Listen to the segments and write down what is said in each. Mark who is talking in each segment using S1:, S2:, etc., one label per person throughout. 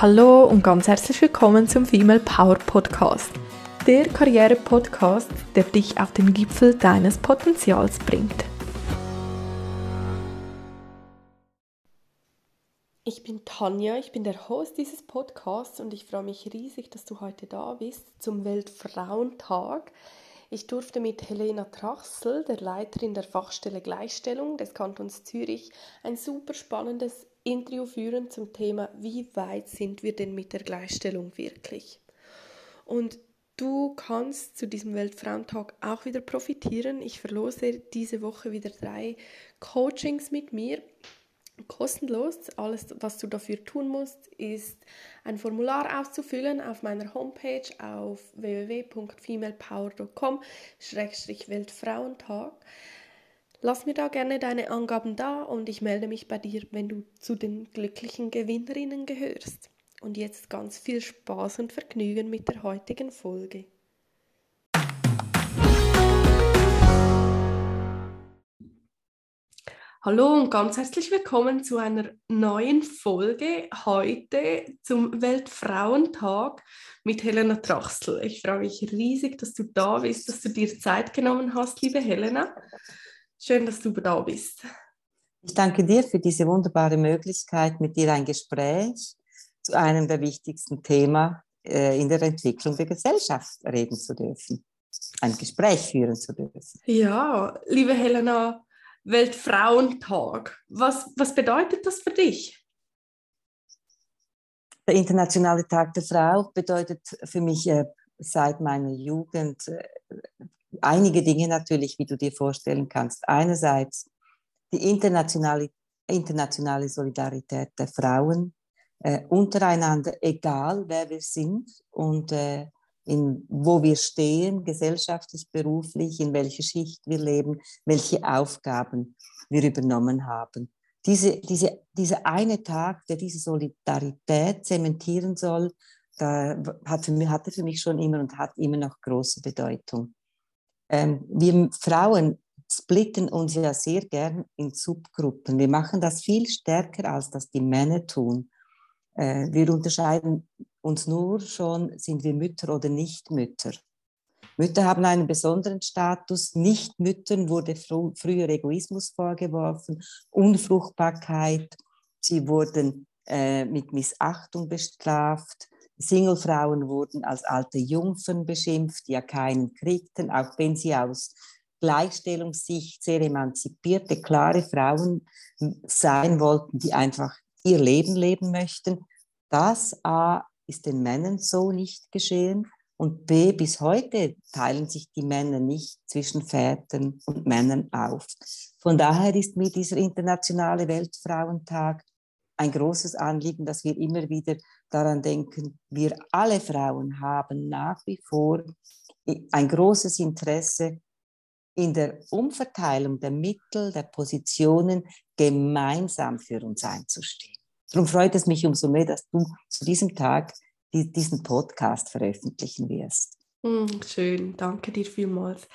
S1: Hallo und ganz herzlich willkommen zum Female Power Podcast. Der Karriere-Podcast, der dich auf den Gipfel deines Potenzials bringt. Ich bin Tanja, ich bin der Host dieses Podcasts und ich freue mich riesig, dass du heute da bist zum Weltfrauentag. Ich durfte mit Helena Trachsel, der Leiterin der Fachstelle Gleichstellung des Kantons Zürich, ein super spannendes Interview führen zum Thema, wie weit sind wir denn mit der Gleichstellung wirklich? Und du kannst zu diesem Weltfrauentag auch wieder profitieren. Ich verlose diese Woche wieder drei Coachings mit mir kostenlos. Alles, was du dafür tun musst, ist ein Formular auszufüllen auf meiner Homepage auf www.femalepower.com-weltfrauentag. Lass mir da gerne deine Angaben da und ich melde mich bei dir, wenn du zu den glücklichen Gewinnerinnen gehörst. Und jetzt ganz viel Spaß und Vergnügen mit der heutigen Folge. Hallo und ganz herzlich willkommen zu einer neuen Folge heute zum Weltfrauentag mit Helena Trachsel. Ich freue mich riesig, dass du da bist, dass du dir Zeit genommen hast, liebe Helena. Schön, dass du da bist.
S2: Ich danke dir für diese wunderbare Möglichkeit, mit dir ein Gespräch zu einem der wichtigsten Themen äh, in der Entwicklung der Gesellschaft reden zu dürfen. Ein Gespräch führen zu dürfen.
S1: Ja, liebe Helena, Weltfrauentag. Was, was bedeutet das für dich?
S2: Der Internationale Tag der Frau bedeutet für mich äh, seit meiner Jugend äh, einige Dinge natürlich, wie du dir vorstellen kannst. Einerseits die internationale, internationale Solidarität der Frauen äh, untereinander, egal wer wir sind und äh, in, wo wir stehen, gesellschaftlich, beruflich, in welcher Schicht wir leben, welche Aufgaben wir übernommen haben. Diese, diese, dieser eine Tag, der diese Solidarität zementieren soll, da hat für mich, hatte für mich schon immer und hat immer noch große Bedeutung. Ähm, wir Frauen splitten uns ja sehr gern in Subgruppen. Wir machen das viel stärker, als das die Männer tun. Äh, wir unterscheiden uns nur schon, sind wir Mütter oder nicht Mütter. Mütter haben einen besonderen Status. Nicht-Müttern wurde fr früher Egoismus vorgeworfen, Unfruchtbarkeit. Sie wurden äh, mit Missachtung bestraft. Singlefrauen wurden als alte Jungfern beschimpft, die ja keinen kriegten, auch wenn sie aus Gleichstellungssicht sehr emanzipierte, klare Frauen sein wollten, die einfach ihr Leben leben möchten. Das A ist den Männern so nicht geschehen und B bis heute teilen sich die Männer nicht zwischen Vätern und Männern auf. Von daher ist mir dieser internationale Weltfrauentag ein großes Anliegen, dass wir immer wieder daran denken, wir alle Frauen haben nach wie vor ein großes Interesse in der Umverteilung der Mittel, der Positionen gemeinsam für uns einzustehen. Darum freut es mich umso mehr, dass du zu diesem Tag diesen Podcast veröffentlichen wirst.
S1: Hm, schön, danke dir vielmals.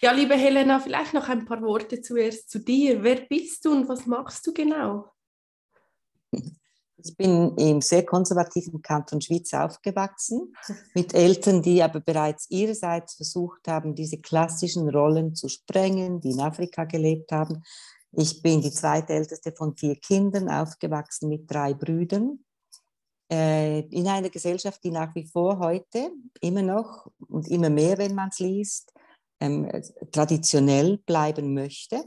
S1: Ja, liebe Helena, vielleicht noch ein paar Worte zuerst zu dir. Wer bist du und was machst du genau?
S2: Ich bin im sehr konservativen Kanton Schweiz aufgewachsen, mit Eltern, die aber bereits ihrerseits versucht haben, diese klassischen Rollen zu sprengen, die in Afrika gelebt haben. Ich bin die zweitälteste von vier Kindern, aufgewachsen mit drei Brüdern. Äh, in einer Gesellschaft, die nach wie vor heute immer noch und immer mehr, wenn man es liest, ähm, traditionell bleiben möchte.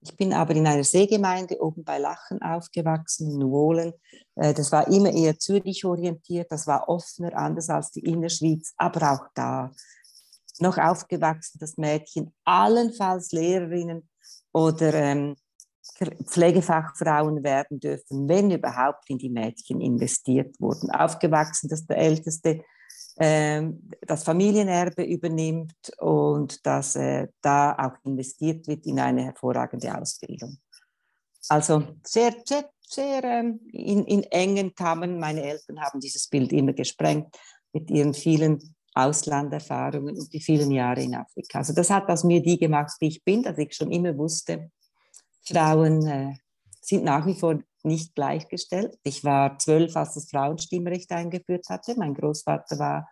S2: Ich bin aber in einer Seegemeinde oben bei Lachen aufgewachsen, in Nuolen. Äh, das war immer eher Zürich orientiert, das war offener, anders als die Innerschweiz, aber auch da noch aufgewachsen, das Mädchen, allenfalls Lehrerinnen oder ähm, Pflegefachfrauen werden dürfen, wenn überhaupt in die Mädchen investiert wurden. Aufgewachsen, dass der Älteste das Familienerbe übernimmt und dass äh, da auch investiert wird in eine hervorragende Ausbildung. Also sehr, sehr, sehr ähm, in, in engen Kammern. Meine Eltern haben dieses Bild immer gesprengt mit ihren vielen Auslanderfahrungen und die vielen Jahre in Afrika. Also das hat aus mir die gemacht, die ich bin, dass ich schon immer wusste, Frauen äh, sind nach wie vor nicht gleichgestellt. Ich war zwölf, als das Frauenstimmrecht eingeführt hatte. Mein Großvater war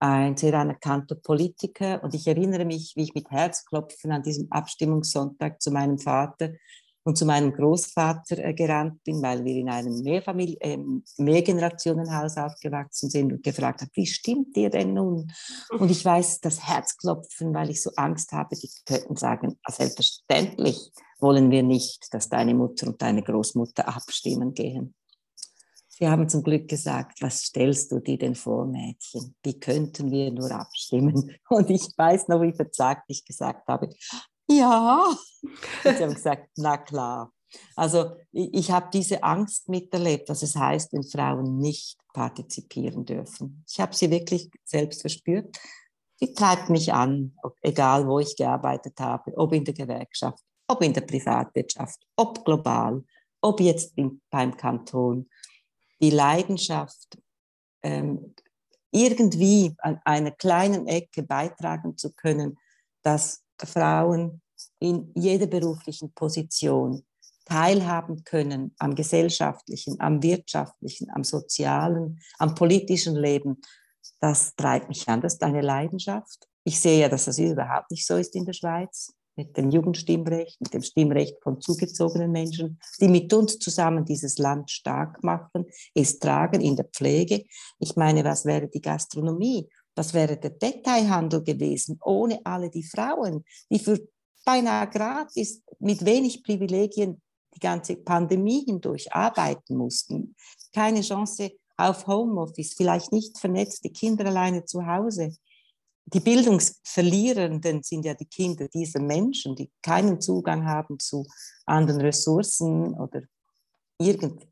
S2: ein sehr anerkannter Politiker und ich erinnere mich, wie ich mit Herzklopfen an diesem Abstimmungssonntag zu meinem Vater und zu meinem Großvater äh, gerannt bin, weil wir in einem Mehrfamilie, äh, Mehrgenerationenhaus aufgewachsen sind und gefragt haben, wie stimmt ihr denn nun? Und ich weiß das Herzklopfen, weil ich so Angst habe, die könnten sagen, selbstverständlich wollen wir nicht, dass deine Mutter und deine Großmutter abstimmen gehen. Sie haben zum Glück gesagt, was stellst du dir denn vor, Mädchen? Wie könnten wir nur abstimmen? Und ich weiß noch, wie verzagt ich gesagt habe, ja. Und sie haben gesagt, na klar. Also ich, ich habe diese Angst miterlebt, was es heißt, wenn Frauen nicht partizipieren dürfen. Ich habe sie wirklich selbst verspürt. Sie treibt mich an, egal wo ich gearbeitet habe, ob in der Gewerkschaft, ob in der Privatwirtschaft, ob global, ob jetzt in, beim Kanton. Die Leidenschaft, ähm, irgendwie an einer kleinen Ecke beitragen zu können, dass Frauen in jeder beruflichen Position teilhaben können am gesellschaftlichen, am wirtschaftlichen, am sozialen, am politischen Leben, das treibt mich an. Das ist eine Leidenschaft. Ich sehe ja, dass das überhaupt nicht so ist in der Schweiz, mit dem Jugendstimmrecht, mit dem Stimmrecht von zugezogenen Menschen, die mit uns zusammen dieses Land stark machen, es tragen in der Pflege. Ich meine, was wäre die Gastronomie? Das wäre der Detailhandel gewesen, ohne alle die Frauen, die für beinahe gratis mit wenig Privilegien die ganze Pandemie hindurch arbeiten mussten. Keine Chance auf Homeoffice, vielleicht nicht vernetzt, die Kinder alleine zu Hause. Die Bildungsverlierenden sind ja die Kinder dieser Menschen, die keinen Zugang haben zu anderen Ressourcen oder irgend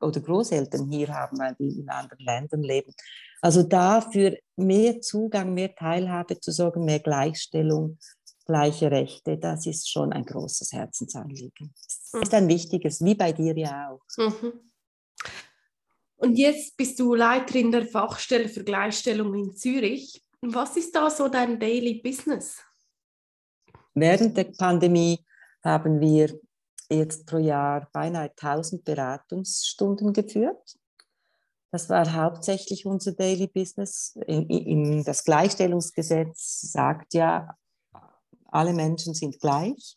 S2: oder Großeltern hier haben, weil die in anderen Ländern leben. Also dafür mehr Zugang, mehr Teilhabe zu sorgen, mehr Gleichstellung, gleiche Rechte, das ist schon ein großes Herzensanliegen. Das ist ein wichtiges, wie bei dir ja auch. Mhm.
S1: Und jetzt bist du Leiterin der Fachstelle für Gleichstellung in Zürich. Was ist da so dein Daily Business?
S2: Während der Pandemie haben wir jetzt pro Jahr beinahe 1000 Beratungsstunden geführt. Das war hauptsächlich unser Daily Business. In, in, das Gleichstellungsgesetz sagt ja, alle Menschen sind gleich.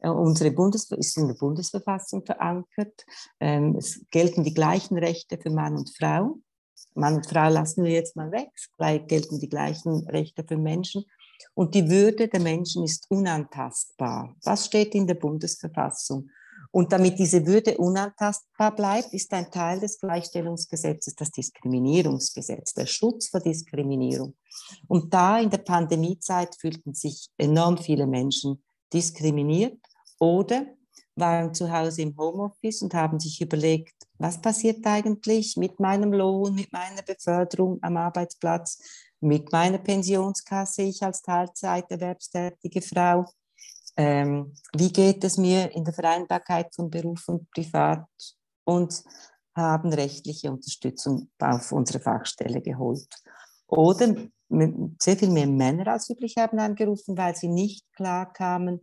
S2: Äh, unsere Bundes ist in der Bundesverfassung verankert. Ähm, es gelten die gleichen Rechte für Mann und Frau. Mann und Frau lassen wir jetzt mal weg. Gleich gelten die gleichen Rechte für Menschen. Und die Würde der Menschen ist unantastbar. Das steht in der Bundesverfassung. Und damit diese Würde unantastbar bleibt, ist ein Teil des Gleichstellungsgesetzes das Diskriminierungsgesetz, der Schutz vor Diskriminierung. Und da in der Pandemiezeit fühlten sich enorm viele Menschen diskriminiert oder waren zu Hause im Homeoffice und haben sich überlegt, was passiert eigentlich mit meinem Lohn, mit meiner Beförderung am Arbeitsplatz, mit meiner Pensionskasse, ich als Teilzeiterwerbstätige Frau ähm, wie geht es mir in der Vereinbarkeit von Beruf und Privat und haben rechtliche Unterstützung auf unsere Fachstelle geholt. Oder sehr viel mehr Männer als üblich haben angerufen, weil sie nicht klar kamen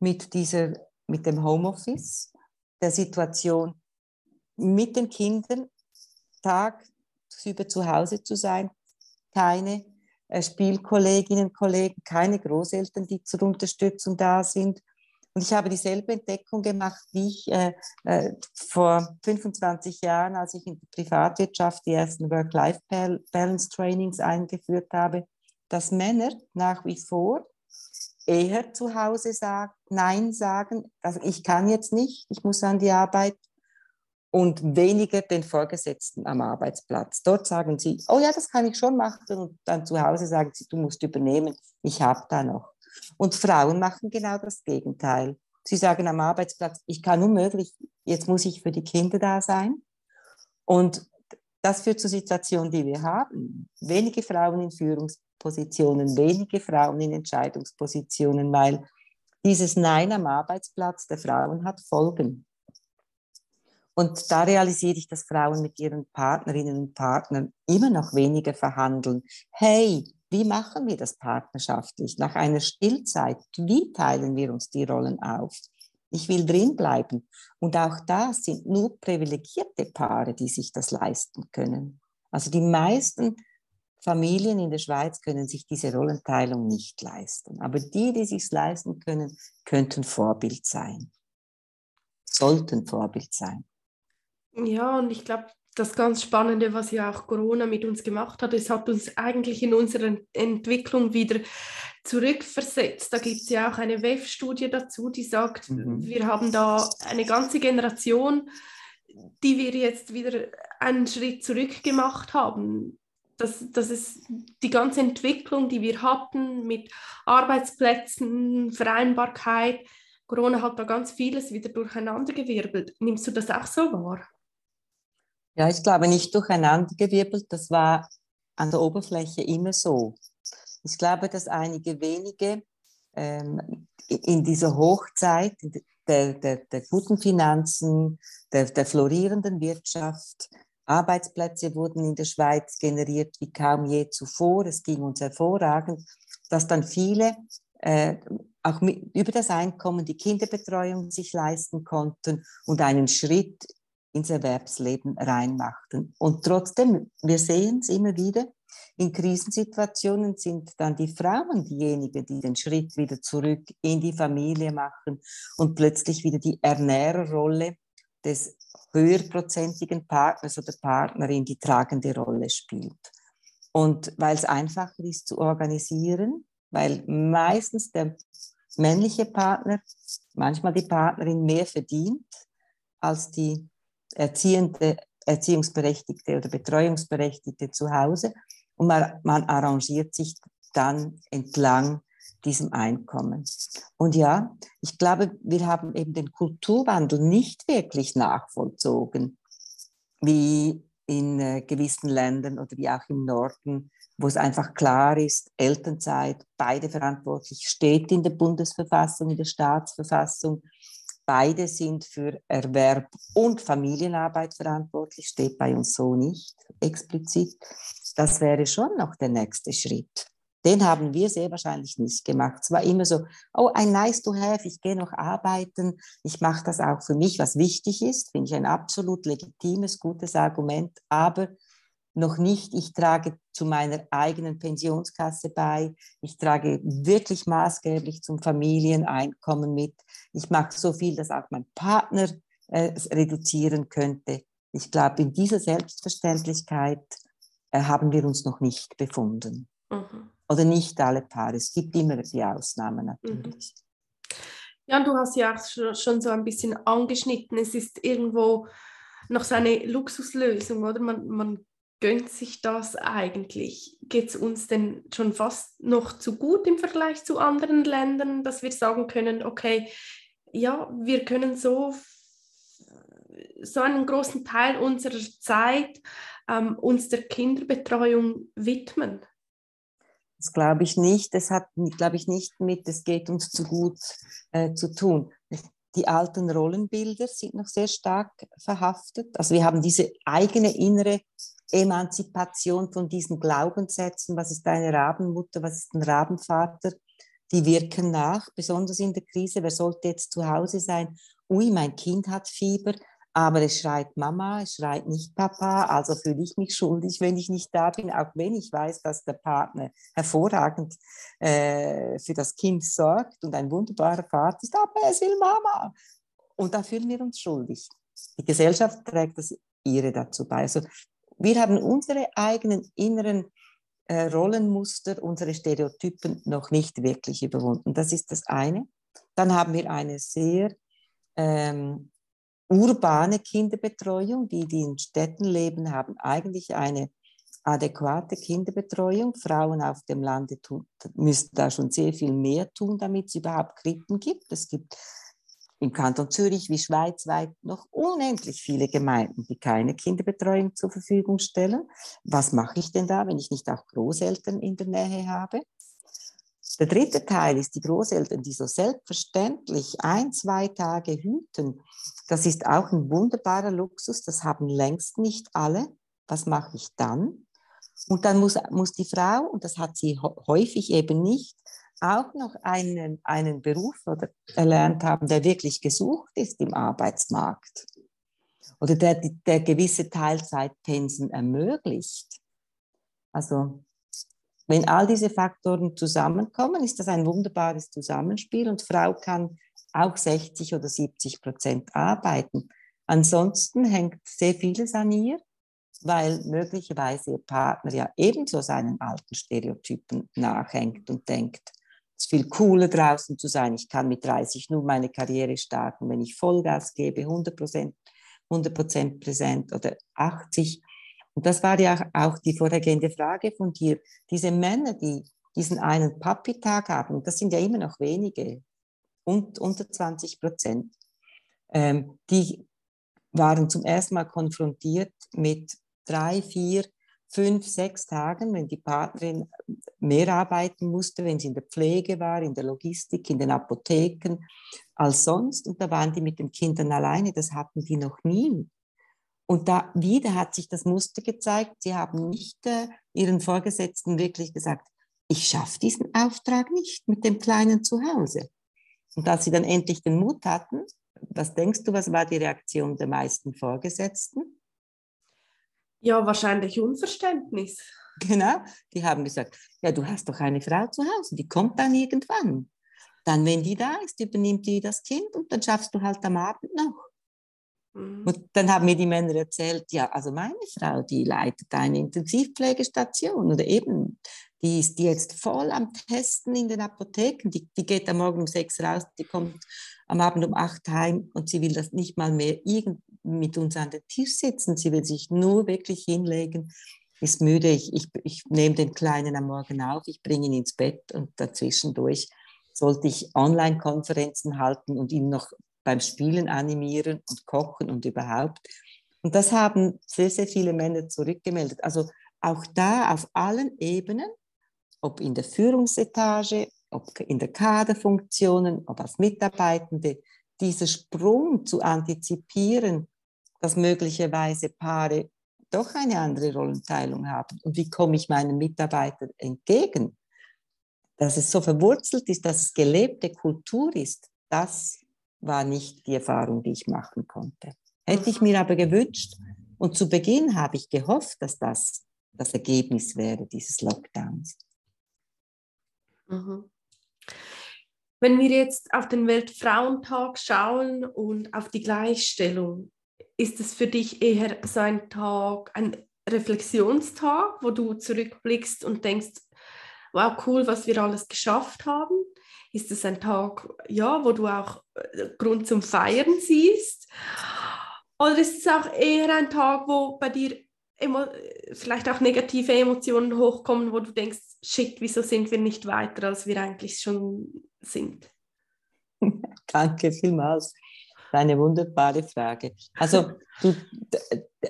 S2: mit, dieser, mit dem Homeoffice, der Situation mit den Kindern tagsüber zu Hause zu sein, keine äh, Spielkolleginnen und Kollegen, keine Großeltern, die zur Unterstützung da sind. Und ich habe dieselbe Entdeckung gemacht, wie ich äh, äh, vor 25 Jahren, als ich in der Privatwirtschaft die ersten Work-Life-Balance-Trainings eingeführt habe, dass Männer nach wie vor eher zu Hause sagen, Nein sagen, also ich kann jetzt nicht, ich muss an die Arbeit, und weniger den Vorgesetzten am Arbeitsplatz. Dort sagen sie, oh ja, das kann ich schon machen und dann zu Hause sagen sie, du musst übernehmen, ich habe da noch. Und Frauen machen genau das Gegenteil. Sie sagen am Arbeitsplatz, ich kann unmöglich, jetzt muss ich für die Kinder da sein. Und das führt zur Situation, die wir haben. Wenige Frauen in Führungspositionen, wenige Frauen in Entscheidungspositionen, weil dieses Nein am Arbeitsplatz der Frauen hat Folgen. Und da realisiere ich, dass Frauen mit ihren Partnerinnen und Partnern immer noch weniger verhandeln. Hey, wie machen wir das partnerschaftlich? Nach einer Stillzeit, wie teilen wir uns die Rollen auf? Ich will drin bleiben. Und auch da sind nur privilegierte Paare, die sich das leisten können. Also die meisten Familien in der Schweiz können sich diese Rollenteilung nicht leisten. Aber die, die sich leisten können, könnten Vorbild sein. Sollten Vorbild sein.
S1: Ja, und ich glaube, das ganz Spannende, was ja auch Corona mit uns gemacht hat, es hat uns eigentlich in unserer Entwicklung wieder zurückversetzt. Da gibt es ja auch eine WEF-Studie dazu, die sagt, mhm. wir haben da eine ganze Generation, die wir jetzt wieder einen Schritt zurück gemacht haben. Das, das ist die ganze Entwicklung, die wir hatten mit Arbeitsplätzen, Vereinbarkeit. Corona hat da ganz vieles wieder durcheinandergewirbelt. Nimmst du das auch so wahr?
S2: Ja, ich glaube nicht durcheinandergewirbelt, das war an der Oberfläche immer so. Ich glaube, dass einige wenige ähm, in dieser Hochzeit der, der, der guten Finanzen, der, der florierenden Wirtschaft, Arbeitsplätze wurden in der Schweiz generiert wie kaum je zuvor. Es ging uns hervorragend, dass dann viele äh, auch mit, über das Einkommen die Kinderbetreuung sich leisten konnten und einen Schritt ins Erwerbsleben reinmachten. Und trotzdem, wir sehen es immer wieder, in Krisensituationen sind dann die Frauen diejenigen, die den Schritt wieder zurück in die Familie machen und plötzlich wieder die Ernährerrolle des höherprozentigen Partners oder Partnerin die tragende Rolle spielt. Und weil es einfacher ist zu organisieren, weil meistens der männliche Partner, manchmal die Partnerin mehr verdient als die erziehende, Erziehungsberechtigte oder Betreuungsberechtigte zu Hause und man, man arrangiert sich dann entlang diesem Einkommen. Und ja, ich glaube, wir haben eben den Kulturwandel nicht wirklich nachvollzogen, wie in äh, gewissen Ländern oder wie auch im Norden, wo es einfach klar ist, Elternzeit, beide verantwortlich, steht in der Bundesverfassung, in der Staatsverfassung. Beide sind für Erwerb und Familienarbeit verantwortlich, steht bei uns so nicht explizit. Das wäre schon noch der nächste Schritt. Den haben wir sehr wahrscheinlich nicht gemacht. Es war immer so, oh, ein nice to have, ich gehe noch arbeiten, ich mache das auch für mich, was wichtig ist, finde ich ein absolut legitimes, gutes Argument, aber noch nicht, ich trage zu meiner eigenen Pensionskasse bei, ich trage wirklich maßgeblich zum Familieneinkommen mit, ich mache so viel, dass auch mein Partner äh, reduzieren könnte. Ich glaube, in dieser Selbstverständlichkeit äh, haben wir uns noch nicht befunden. Mhm. Oder nicht alle Paare. Es gibt immer die Ausnahmen natürlich.
S1: Mhm. Ja, du hast ja auch schon so ein bisschen angeschnitten. Es ist irgendwo noch so eine Luxuslösung, oder? Man, man gönnt sich das eigentlich? Geht es uns denn schon fast noch zu gut im Vergleich zu anderen Ländern, dass wir sagen können, okay, ja, wir können so, so einen großen Teil unserer Zeit ähm, uns der Kinderbetreuung widmen?
S2: Das glaube ich nicht. Das hat, glaube ich, nicht mit, es geht uns zu gut äh, zu tun. Die alten Rollenbilder sind noch sehr stark verhaftet. Also wir haben diese eigene innere Emanzipation von diesen Glaubenssätzen, was ist eine Rabenmutter, was ist ein Rabenvater, die wirken nach, besonders in der Krise. Wer sollte jetzt zu Hause sein? Ui, mein Kind hat Fieber, aber es schreit Mama, es schreit nicht Papa, also fühle ich mich schuldig, wenn ich nicht da bin, auch wenn ich weiß, dass der Partner hervorragend äh, für das Kind sorgt und ein wunderbarer Vater ist, aber es will Mama. Und da fühlen wir uns schuldig. Die Gesellschaft trägt das ihre dazu bei. Also wir haben unsere eigenen inneren äh, Rollenmuster, unsere Stereotypen noch nicht wirklich überwunden. Das ist das eine. Dann haben wir eine sehr ähm, urbane Kinderbetreuung. Die, die in Städten leben, haben eigentlich eine adäquate Kinderbetreuung. Frauen auf dem Lande tun, müssen da schon sehr viel mehr tun, damit es überhaupt Krippen gibt. Es gibt im Kanton Zürich wie schweizweit noch unendlich viele Gemeinden, die keine Kinderbetreuung zur Verfügung stellen. Was mache ich denn da, wenn ich nicht auch Großeltern in der Nähe habe? Der dritte Teil ist die Großeltern, die so selbstverständlich ein, zwei Tage hüten. Das ist auch ein wunderbarer Luxus, das haben längst nicht alle. Was mache ich dann? Und dann muss, muss die Frau, und das hat sie häufig eben nicht, auch noch einen, einen Beruf oder erlernt haben, der wirklich gesucht ist im Arbeitsmarkt oder der, der gewisse Teilzeitpensen ermöglicht. Also wenn all diese Faktoren zusammenkommen, ist das ein wunderbares Zusammenspiel und Frau kann auch 60 oder 70 Prozent arbeiten. Ansonsten hängt sehr vieles an ihr, weil möglicherweise ihr Partner ja ebenso seinen alten Stereotypen nachhängt und denkt, ist viel cooler draußen zu sein. Ich kann mit 30 nur meine Karriere starten, wenn ich Vollgas gebe, 100 Prozent 100 präsent oder 80. Und das war ja auch die vorhergehende Frage von dir. Diese Männer, die diesen einen Papi-Tag haben, das sind ja immer noch wenige, und unter 20 Prozent, ähm, die waren zum ersten Mal konfrontiert mit drei, vier, fünf, sechs Tagen, wenn die Partnerin mehr arbeiten musste, wenn sie in der Pflege war, in der Logistik, in den Apotheken als sonst. Und da waren die mit den Kindern alleine, das hatten die noch nie. Und da wieder hat sich das Muster gezeigt, sie haben nicht äh, ihren Vorgesetzten wirklich gesagt, ich schaffe diesen Auftrag nicht mit dem Kleinen zu Hause. Und als sie dann endlich den Mut hatten, was denkst du, was war die Reaktion der meisten Vorgesetzten?
S1: Ja, wahrscheinlich Unverständnis.
S2: Genau, die haben gesagt, ja, du hast doch eine Frau zu Hause, die kommt dann irgendwann. Dann, wenn die da ist, übernimmt die das Kind und dann schaffst du halt am Abend noch. Mhm. Und dann haben mir die Männer erzählt, ja, also meine Frau, die leitet eine Intensivpflegestation oder eben, die ist jetzt voll am Testen in den Apotheken. Die, die geht am Morgen um sechs raus, die kommt am Abend um acht heim und sie will das nicht mal mehr irgend mit uns an den Tisch sitzen. Sie will sich nur wirklich hinlegen, ist müde. Ich, ich, ich nehme den Kleinen am Morgen auf, ich bringe ihn ins Bett und dazwischendurch sollte ich Online-Konferenzen halten und ihn noch beim Spielen animieren und kochen und überhaupt. Und das haben sehr, sehr viele Männer zurückgemeldet. Also auch da auf allen Ebenen, ob in der Führungsetage, ob in der Kaderfunktionen, ob als Mitarbeitende, dieser Sprung zu antizipieren dass möglicherweise Paare doch eine andere Rollenteilung haben. Und wie komme ich meinen Mitarbeitern entgegen? Dass es so verwurzelt ist, dass es gelebte Kultur ist, das war nicht die Erfahrung, die ich machen konnte. Hätte ich mir aber gewünscht, und zu Beginn habe ich gehofft, dass das das Ergebnis wäre dieses Lockdowns.
S1: Mhm. Wenn wir jetzt auf den Weltfrauentag schauen und auf die Gleichstellung, ist es für dich eher so ein Tag, ein Reflexionstag, wo du zurückblickst und denkst, wow, cool, was wir alles geschafft haben? Ist es ein Tag, ja, wo du auch äh, Grund zum Feiern siehst? Oder ist es auch eher ein Tag, wo bei dir vielleicht auch negative Emotionen hochkommen, wo du denkst, shit, wieso sind wir nicht weiter, als wir eigentlich schon sind?
S2: Danke vielmals eine wunderbare Frage. Also du,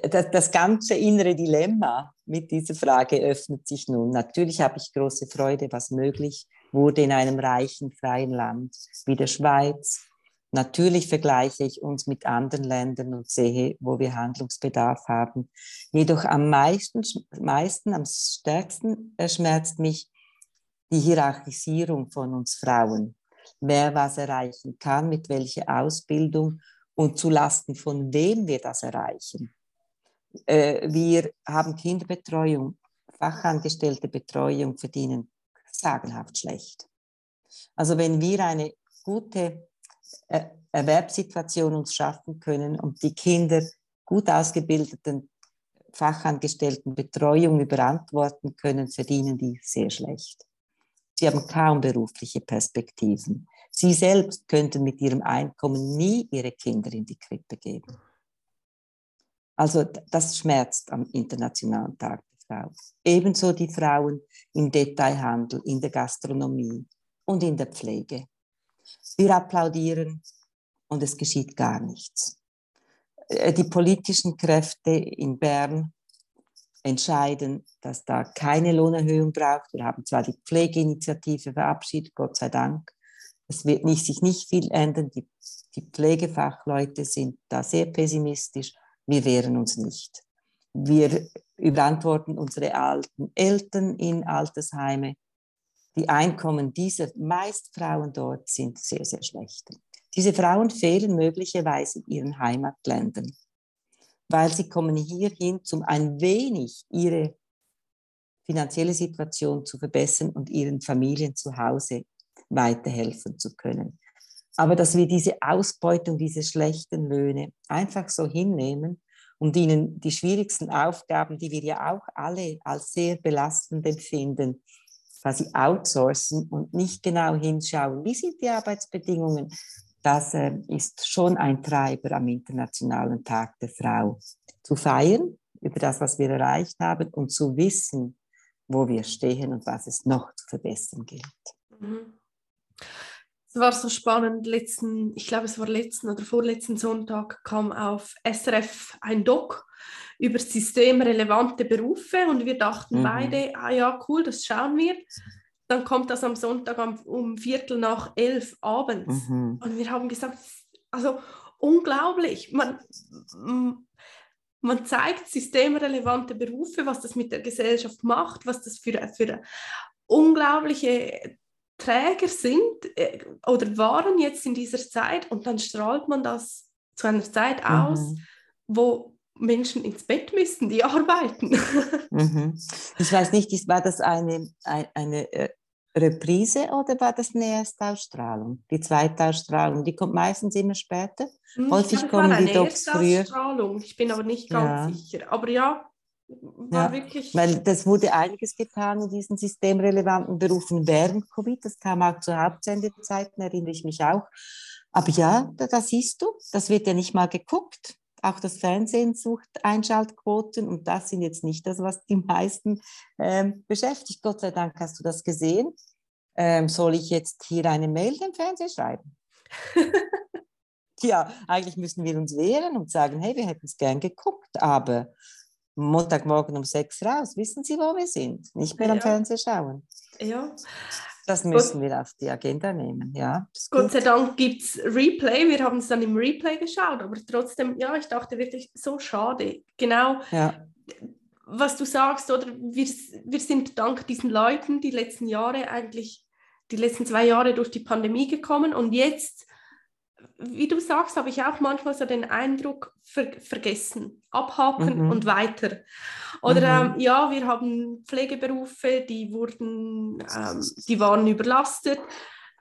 S2: das, ganze innere Dilemma mit dieser Frage öffnet sich nun. Natürlich habe ich große Freude, was möglich wurde in einem reichen, freien Land wie der Schweiz. Natürlich vergleiche ich uns mit anderen Ländern und sehe, wo wir Handlungsbedarf haben. Jedoch am meisten, meisten am stärksten schmerzt mich die Hierarchisierung von uns Frauen wer was erreichen kann, mit welcher Ausbildung und zu Lasten von wem wir das erreichen. Äh, wir haben Kinderbetreuung, fachangestellte Betreuung verdienen sagenhaft schlecht. Also wenn wir eine gute äh, Erwerbssituation uns schaffen können und die Kinder gut ausgebildeten Fachangestellten Betreuung überantworten können, verdienen die sehr schlecht. Sie haben kaum berufliche Perspektiven. Sie selbst könnten mit ihrem Einkommen nie ihre Kinder in die Krippe geben. Also das schmerzt am Internationalen Tag der Frau. Ebenso die Frauen im Detailhandel, in der Gastronomie und in der Pflege. Wir applaudieren und es geschieht gar nichts. Äh, die politischen Kräfte in Bern entscheiden, dass da keine Lohnerhöhung braucht. Wir haben zwar die Pflegeinitiative verabschiedet, Gott sei Dank. Es wird nicht, sich nicht viel ändern. Die, die Pflegefachleute sind da sehr pessimistisch. Wir wehren uns nicht. Wir überantworten unsere alten Eltern in Altersheime. die Einkommen dieser meist Frauen dort sind sehr, sehr schlecht. Diese Frauen fehlen möglicherweise in ihren Heimatländern, weil sie kommen hierhin, um ein wenig ihre finanzielle Situation zu verbessern und ihren Familien zu Hause weiterhelfen zu können. Aber dass wir diese Ausbeutung, diese schlechten Löhne einfach so hinnehmen und ihnen die schwierigsten Aufgaben, die wir ja auch alle als sehr belastend empfinden, quasi outsourcen und nicht genau hinschauen, wie sind die Arbeitsbedingungen, das äh, ist schon ein Treiber am Internationalen Tag der Frau. Zu feiern über das, was wir erreicht haben und zu wissen, wo wir stehen und was es noch zu verbessern gilt. Mhm.
S1: Es war so spannend, letzten, ich glaube es war letzten oder vorletzten Sonntag kam auf SRF ein Doc über systemrelevante Berufe und wir dachten mhm. beide, ah ja, cool, das schauen wir. Dann kommt das am Sonntag um, um Viertel nach elf abends mhm. und wir haben gesagt, also unglaublich, man, man zeigt systemrelevante Berufe, was das mit der Gesellschaft macht, was das für, für unglaubliche Träger sind äh, oder waren jetzt in dieser Zeit und dann strahlt man das zu einer Zeit aus, mhm. wo Menschen ins Bett müssen, die arbeiten.
S2: Mhm. Ich weiß nicht, war das eine, eine äh, Reprise oder war das eine Erstausstrahlung? Die zweite Ausstrahlung, die kommt meistens immer später.
S1: Hm, Häufig kommen die Docs früher. Ich bin aber nicht ganz ja. sicher. Aber ja,
S2: war ja, wirklich. Weil das wurde einiges getan in diesen systemrelevanten Berufen während Covid. Das kam auch zu Hauptsendezeiten, erinnere ich mich auch. Aber ja, da, da siehst du, das wird ja nicht mal geguckt. Auch das Fernsehen sucht Einschaltquoten und das sind jetzt nicht das, was die meisten ähm, beschäftigt. Gott sei Dank hast du das gesehen. Ähm, soll ich jetzt hier eine Mail dem Fernsehen schreiben? ja, eigentlich müssen wir uns wehren und sagen, hey, wir hätten es gern geguckt, aber Montagmorgen um sechs raus. Wissen Sie, wo wir sind? Nicht mehr am Fernsehen schauen.
S1: Ja.
S2: Das müssen Gott, wir auf die Agenda nehmen, ja.
S1: Gott sei Dank gibt es Replay. Wir haben es dann im Replay geschaut, aber trotzdem, ja, ich dachte wirklich, so schade. Genau, ja. was du sagst, oder wir, wir sind dank diesen Leuten die letzten Jahre eigentlich, die letzten zwei Jahre durch die Pandemie gekommen und jetzt wie du sagst, habe ich auch manchmal so den Eindruck, ver vergessen, abhaken mhm. und weiter. Oder mhm. ähm, ja, wir haben Pflegeberufe, die wurden, ähm, die waren überlastet.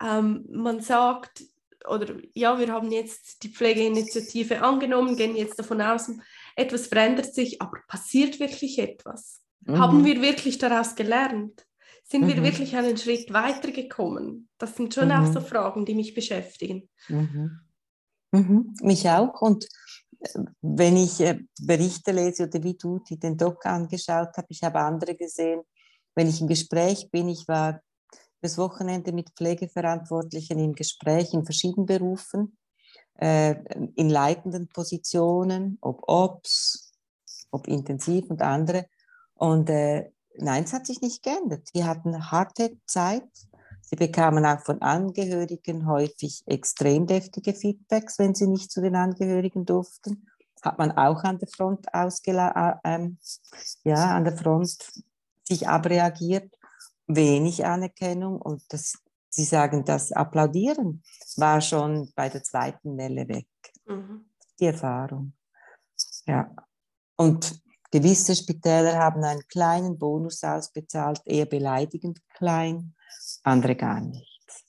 S1: Ähm, man sagt, oder ja, wir haben jetzt die Pflegeinitiative angenommen, gehen jetzt davon aus, etwas verändert sich, aber passiert wirklich etwas? Mhm. Haben wir wirklich daraus gelernt? Sind wir mhm. wirklich einen Schritt weitergekommen? Das sind schon auch so mhm. Fragen, die mich beschäftigen.
S2: Mhm. Mhm, mich auch. Und äh, wenn ich äh, Berichte lese oder wie du die den Doc angeschaut hast, ich habe andere gesehen, wenn ich im Gespräch bin, ich war das Wochenende mit Pflegeverantwortlichen im Gespräch in verschiedenen Berufen, äh, in leitenden Positionen, ob Ops, ob Intensiv und andere. Und nein, es hat sich nicht geändert. Die hatten harte Zeit, Sie bekamen auch von Angehörigen häufig extrem deftige Feedbacks, wenn sie nicht zu den Angehörigen durften. Hat man auch an der Front ausgela äh, ähm, ja, an der Front sich abreagiert. Wenig Anerkennung und das, Sie sagen, das Applaudieren war schon bei der zweiten Welle weg. Mhm. Die Erfahrung. Ja. Und gewisse Spitäler haben einen kleinen Bonus ausbezahlt, eher beleidigend klein andere gar nichts.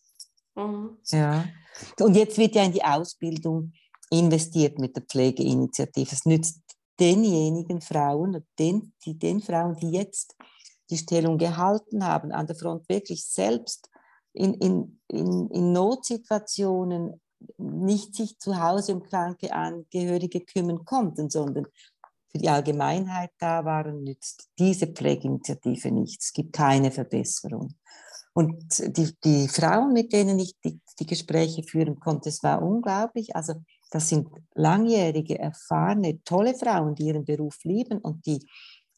S2: Mhm. Ja. Und jetzt wird ja in die Ausbildung investiert mit der Pflegeinitiative. Es nützt denjenigen Frauen, den, die, den Frauen, die jetzt die Stellung gehalten haben, an der Front wirklich selbst in, in, in, in Notsituationen nicht sich zu Hause um kranke Angehörige kümmern konnten, sondern für die Allgemeinheit da waren, nützt diese Pflegeinitiative nichts. Es gibt keine Verbesserung. Und die, die Frauen, mit denen ich die, die Gespräche führen konnte, es war unglaublich. Also das sind langjährige, erfahrene, tolle Frauen, die ihren Beruf lieben und die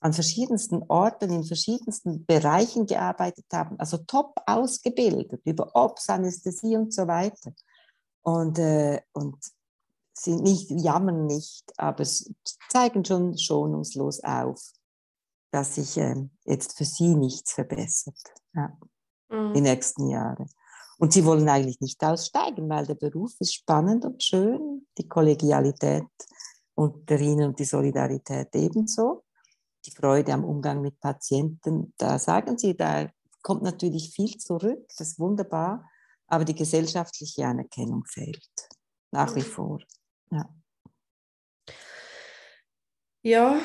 S2: an verschiedensten Orten, in verschiedensten Bereichen gearbeitet haben, also top ausgebildet, über Ops, Anästhesie und so weiter. Und, äh, und sind nicht, jammern nicht, aber zeigen schon schonungslos auf, dass sich äh, jetzt für sie nichts verbessert. Ja. mhm. die nächsten Jahre. Und sie wollen eigentlich nicht aussteigen, weil der Beruf ist spannend und schön, die Kollegialität unter ihnen und die Solidarität ebenso. Die Freude am Umgang mit Patienten, da sagen sie, da kommt natürlich viel zurück, das ist wunderbar, aber die gesellschaftliche Anerkennung fehlt nach wie mhm. vor. Ja,
S1: ja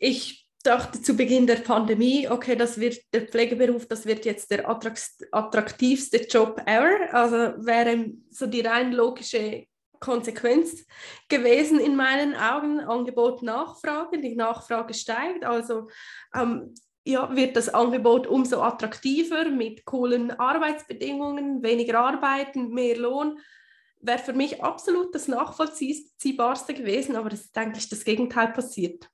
S1: ich dachte zu Beginn der Pandemie, okay, das wird der Pflegeberuf, das wird jetzt der attraktivste Job ever. Also wäre so die rein logische Konsequenz gewesen in meinen Augen. Angebot, Nachfrage, die Nachfrage steigt. Also ähm, ja, wird das Angebot umso attraktiver mit coolen Arbeitsbedingungen, weniger Arbeiten, mehr Lohn. Wäre für mich absolut das Nachvollziehbarste gewesen, aber es ist eigentlich das Gegenteil passiert.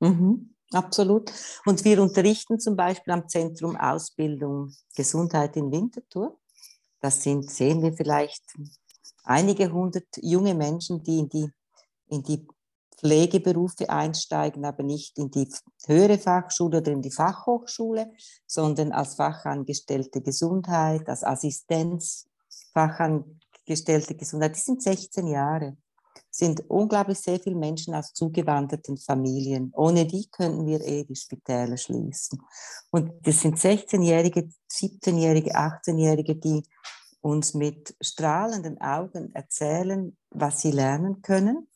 S2: Mhm. Absolut. Und wir unterrichten zum Beispiel am Zentrum Ausbildung Gesundheit in Winterthur. Das sind, sehen wir vielleicht, einige hundert junge Menschen, die in die, in die Pflegeberufe einsteigen, aber nicht in die höhere Fachschule oder in die Fachhochschule, sondern als Fachangestellte Gesundheit, als Assistenz, Fachangestellte Gesundheit. Die sind 16 Jahre sind unglaublich sehr viele Menschen aus zugewanderten Familien. Ohne die könnten wir eh die Spitäler schließen. Und das sind 16-Jährige, 17-Jährige, 18-Jährige, die uns mit strahlenden Augen erzählen, was sie lernen können.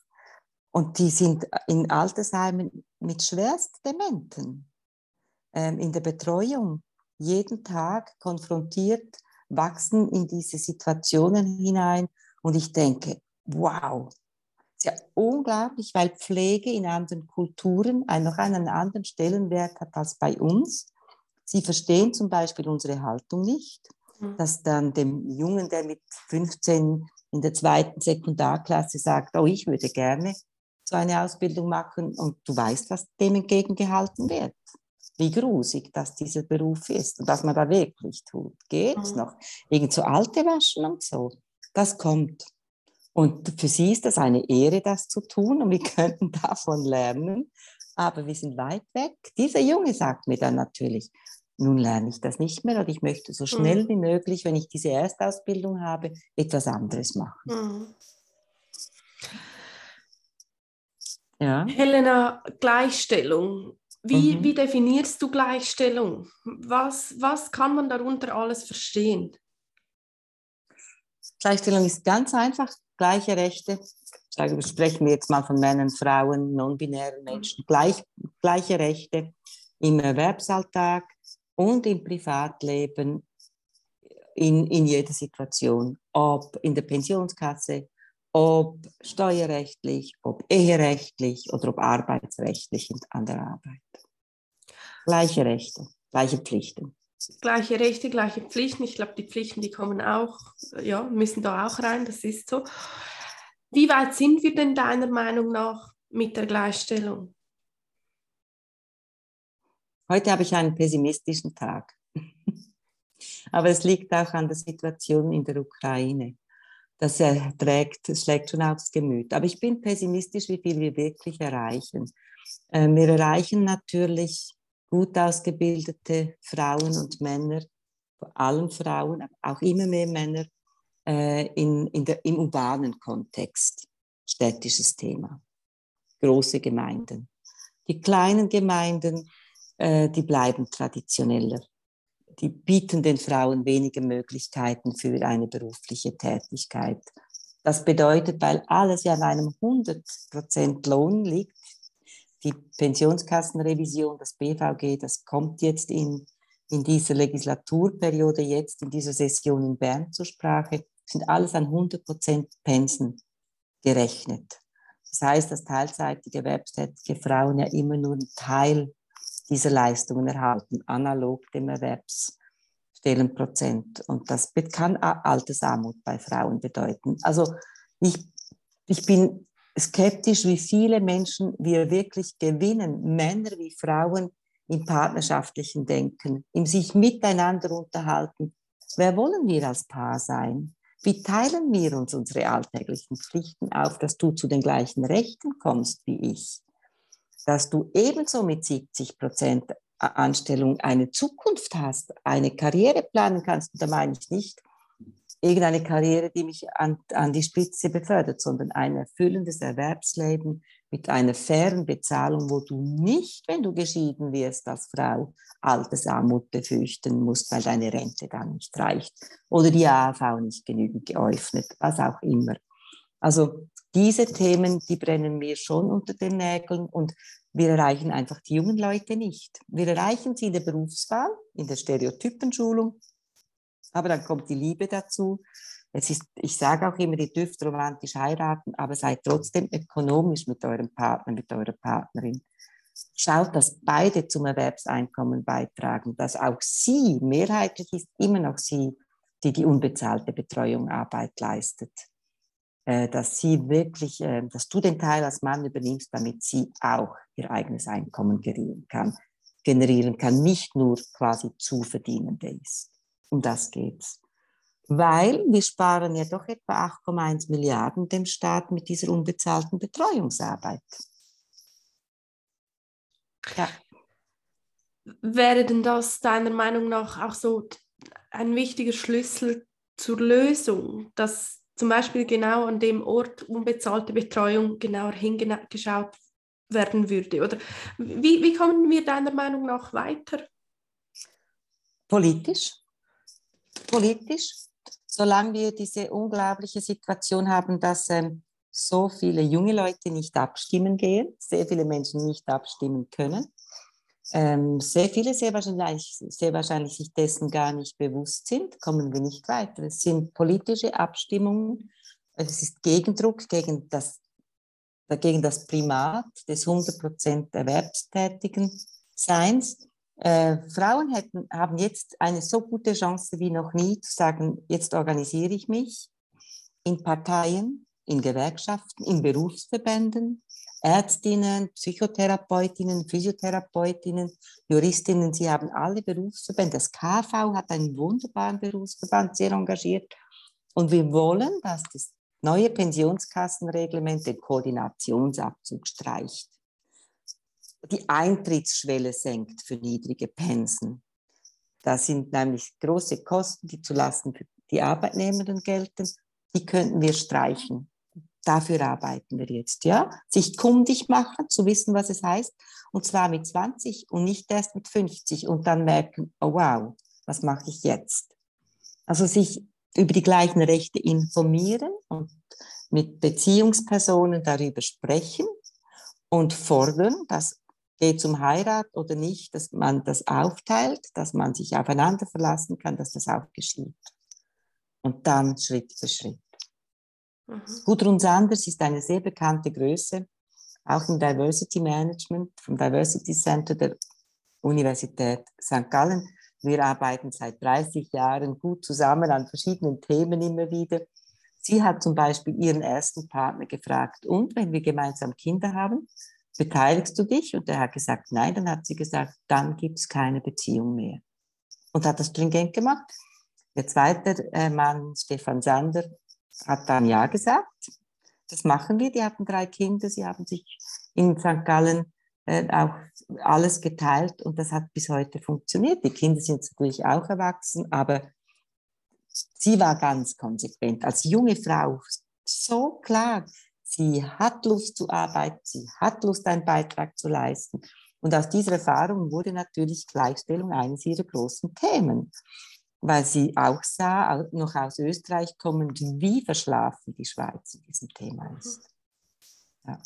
S2: Und die sind in Altersheimen mit schwerst Dementen ähm, in der Betreuung jeden Tag konfrontiert, wachsen in diese Situationen hinein. Und ich denke, wow, ja unglaublich, weil Pflege in anderen Kulturen noch einen anderen Stellenwert hat als bei uns. Sie verstehen zum Beispiel unsere Haltung nicht, mhm. dass dann dem Jungen, der mit 15 in der zweiten Sekundarklasse sagt, oh, ich würde gerne so eine Ausbildung machen und du weißt, was dem entgegengehalten wird. Wie grusig, dass dieser Beruf ist und was man da wirklich tut. Geht's mhm. noch? Irgend so alte waschen und so. Das kommt. Und für sie ist das eine Ehre, das zu tun und wir könnten davon lernen. Aber wir sind weit weg. Dieser Junge sagt mir dann natürlich, nun lerne ich das nicht mehr und ich möchte so schnell mhm. wie möglich, wenn ich diese Erstausbildung habe, etwas anderes machen. Mhm.
S1: Ja. Helena, Gleichstellung. Wie, mhm. wie definierst du Gleichstellung? Was, was kann man darunter alles verstehen?
S2: Gleichstellung ist ganz einfach gleiche Rechte, sagen, sprechen wir jetzt mal von Männern, Frauen, non-binären Menschen, gleich, gleiche Rechte im Erwerbsalltag und im Privatleben in, in jeder Situation, ob in der Pensionskasse, ob steuerrechtlich, ob eherechtlich oder ob arbeitsrechtlich an der Arbeit. Gleiche Rechte, gleiche Pflichten
S1: gleiche Rechte, gleiche Pflichten. Ich glaube, die Pflichten, die kommen auch, ja, müssen da auch rein, das ist so. Wie weit sind wir denn deiner Meinung nach mit der Gleichstellung?
S2: Heute habe ich einen pessimistischen Tag. Aber es liegt auch an der Situation in der Ukraine. Das trägt, das schlägt schon aufs Gemüt. Aber ich bin pessimistisch, wie viel wir wirklich erreichen. Ähm, wir erreichen natürlich gut ausgebildete Frauen und Männer, vor allem Frauen, aber auch immer mehr Männer äh, in, in der, im urbanen Kontext. Städtisches Thema. Große Gemeinden. Die kleinen Gemeinden, äh, die bleiben traditioneller. Die bieten den Frauen weniger Möglichkeiten für eine berufliche Tätigkeit. Das bedeutet, weil alles ja an einem 100% Lohn liegt, die Pensionskassenrevision, das BVG, das kommt jetzt in, in dieser Legislaturperiode, jetzt in dieser Session in Bern zur Sprache, sind alles an 100% Pensen gerechnet. Das heißt, dass teilzeitige erwerbstätige Frauen ja immer nur einen Teil dieser Leistungen erhalten, analog dem Erwerbsstellenprozent. Und das kann Altersarmut bei Frauen bedeuten. Also ich, ich bin skeptisch, wie viele Menschen wir wirklich gewinnen, Männer wie Frauen im partnerschaftlichen Denken, im sich miteinander unterhalten. Wer wollen wir als Paar sein? Wie teilen wir uns unsere alltäglichen Pflichten auf, dass du zu den gleichen Rechten kommst wie ich? Dass du ebenso mit 70 Prozent Anstellung eine Zukunft hast, eine Karriere planen kannst, da meine ich nicht irgendeine Karriere, die mich an, an die Spitze befördert, sondern ein erfüllendes Erwerbsleben mit einer fairen Bezahlung, wo du nicht, wenn du geschieden wirst als Frau, Altersarmut befürchten musst, weil deine Rente dann nicht reicht oder die AV nicht genügend geöffnet, was auch immer. Also diese Themen, die brennen mir schon unter den Nägeln und wir erreichen einfach die jungen Leute nicht. Wir erreichen sie in der Berufswahl, in der Stereotypenschulung, aber dann kommt die Liebe dazu. Es ist, ich sage auch immer, ihr dürft romantisch heiraten, aber seid trotzdem ökonomisch mit eurem Partner, mit eurer Partnerin. Schaut, dass beide zum Erwerbseinkommen beitragen, dass auch sie, mehrheitlich ist immer noch sie, die die unbezahlte Betreuung Arbeit leistet. Äh, dass sie wirklich, äh, dass du den Teil als Mann übernimmst, damit sie auch ihr eigenes Einkommen generieren kann, generieren kann, nicht nur quasi Zuverdienende ist. Um das geht's. Weil wir sparen ja doch etwa 8,1 Milliarden dem Staat mit dieser unbezahlten Betreuungsarbeit.
S1: Ja. Wäre denn das deiner Meinung nach auch so ein wichtiger Schlüssel zur Lösung, dass zum Beispiel genau an dem Ort unbezahlte Betreuung genauer hingeschaut werden würde? Oder wie, wie kommen wir deiner Meinung nach weiter?
S2: Politisch. Politisch. Solange wir diese unglaubliche Situation haben, dass ähm, so viele junge Leute nicht abstimmen gehen, sehr viele Menschen nicht abstimmen können, ähm, sehr viele sehr wahrscheinlich, sehr wahrscheinlich sich dessen gar nicht bewusst sind, kommen wir nicht weiter. Es sind politische Abstimmungen, es ist Gegendruck gegen das, gegen das Primat des 100% erwerbstätigen Seins. Äh, Frauen hätten, haben jetzt eine so gute Chance wie noch nie zu sagen, jetzt organisiere ich mich in Parteien, in Gewerkschaften, in Berufsverbänden, Ärztinnen, Psychotherapeutinnen, Physiotherapeutinnen, Juristinnen, sie haben alle Berufsverbände. Das KV hat einen wunderbaren Berufsverband, sehr engagiert. Und wir wollen, dass das neue Pensionskassenreglement den Koordinationsabzug streicht, die Eintrittsschwelle senkt für niedrige Pensen. Das sind nämlich große Kosten, die zulasten für die Arbeitnehmenden gelten. Die könnten wir streichen. Dafür arbeiten wir jetzt, ja. Sich kundig machen, zu wissen, was es heißt. Und zwar mit 20 und nicht erst mit 50 und dann merken, oh wow, was mache ich jetzt? Also sich über die gleichen Rechte informieren und mit Beziehungspersonen darüber sprechen und fordern, dass geht es um Heirat oder nicht, dass man das aufteilt, dass man sich aufeinander verlassen kann, dass das auch geschieht. Und dann Schritt für Schritt. Mhm. Gudrun Sanders ist eine sehr bekannte Größe, auch im Diversity Management vom Diversity Center der Universität St. Gallen. Wir arbeiten seit 30 Jahren gut zusammen an verschiedenen Themen immer wieder. Sie hat zum Beispiel ihren ersten Partner gefragt, und wenn wir gemeinsam Kinder haben, beteiligst du dich? Und er hat gesagt, nein. Dann hat sie gesagt, dann gibt es keine Beziehung mehr. Und hat das stringent gemacht. Der zweite äh, Mann, Stefan Sander, hat dann Ja gesagt. Das machen wir. Die hatten drei Kinder. Sie haben sich in St. Gallen äh, auch alles geteilt und das hat bis heute funktioniert. Die Kinder sind natürlich auch erwachsen, aber sie war ganz konsequent. Als junge Frau so klar, sie hat Lust zu arbeiten, sie hat Lust, einen Beitrag zu leisten. Und aus dieser Erfahrung wurde natürlich Gleichstellung eines ihrer großen Themen weil sie auch sah, noch aus Österreich kommend, wie verschlafen die Schweiz in diesem Thema mhm. ist. Ja.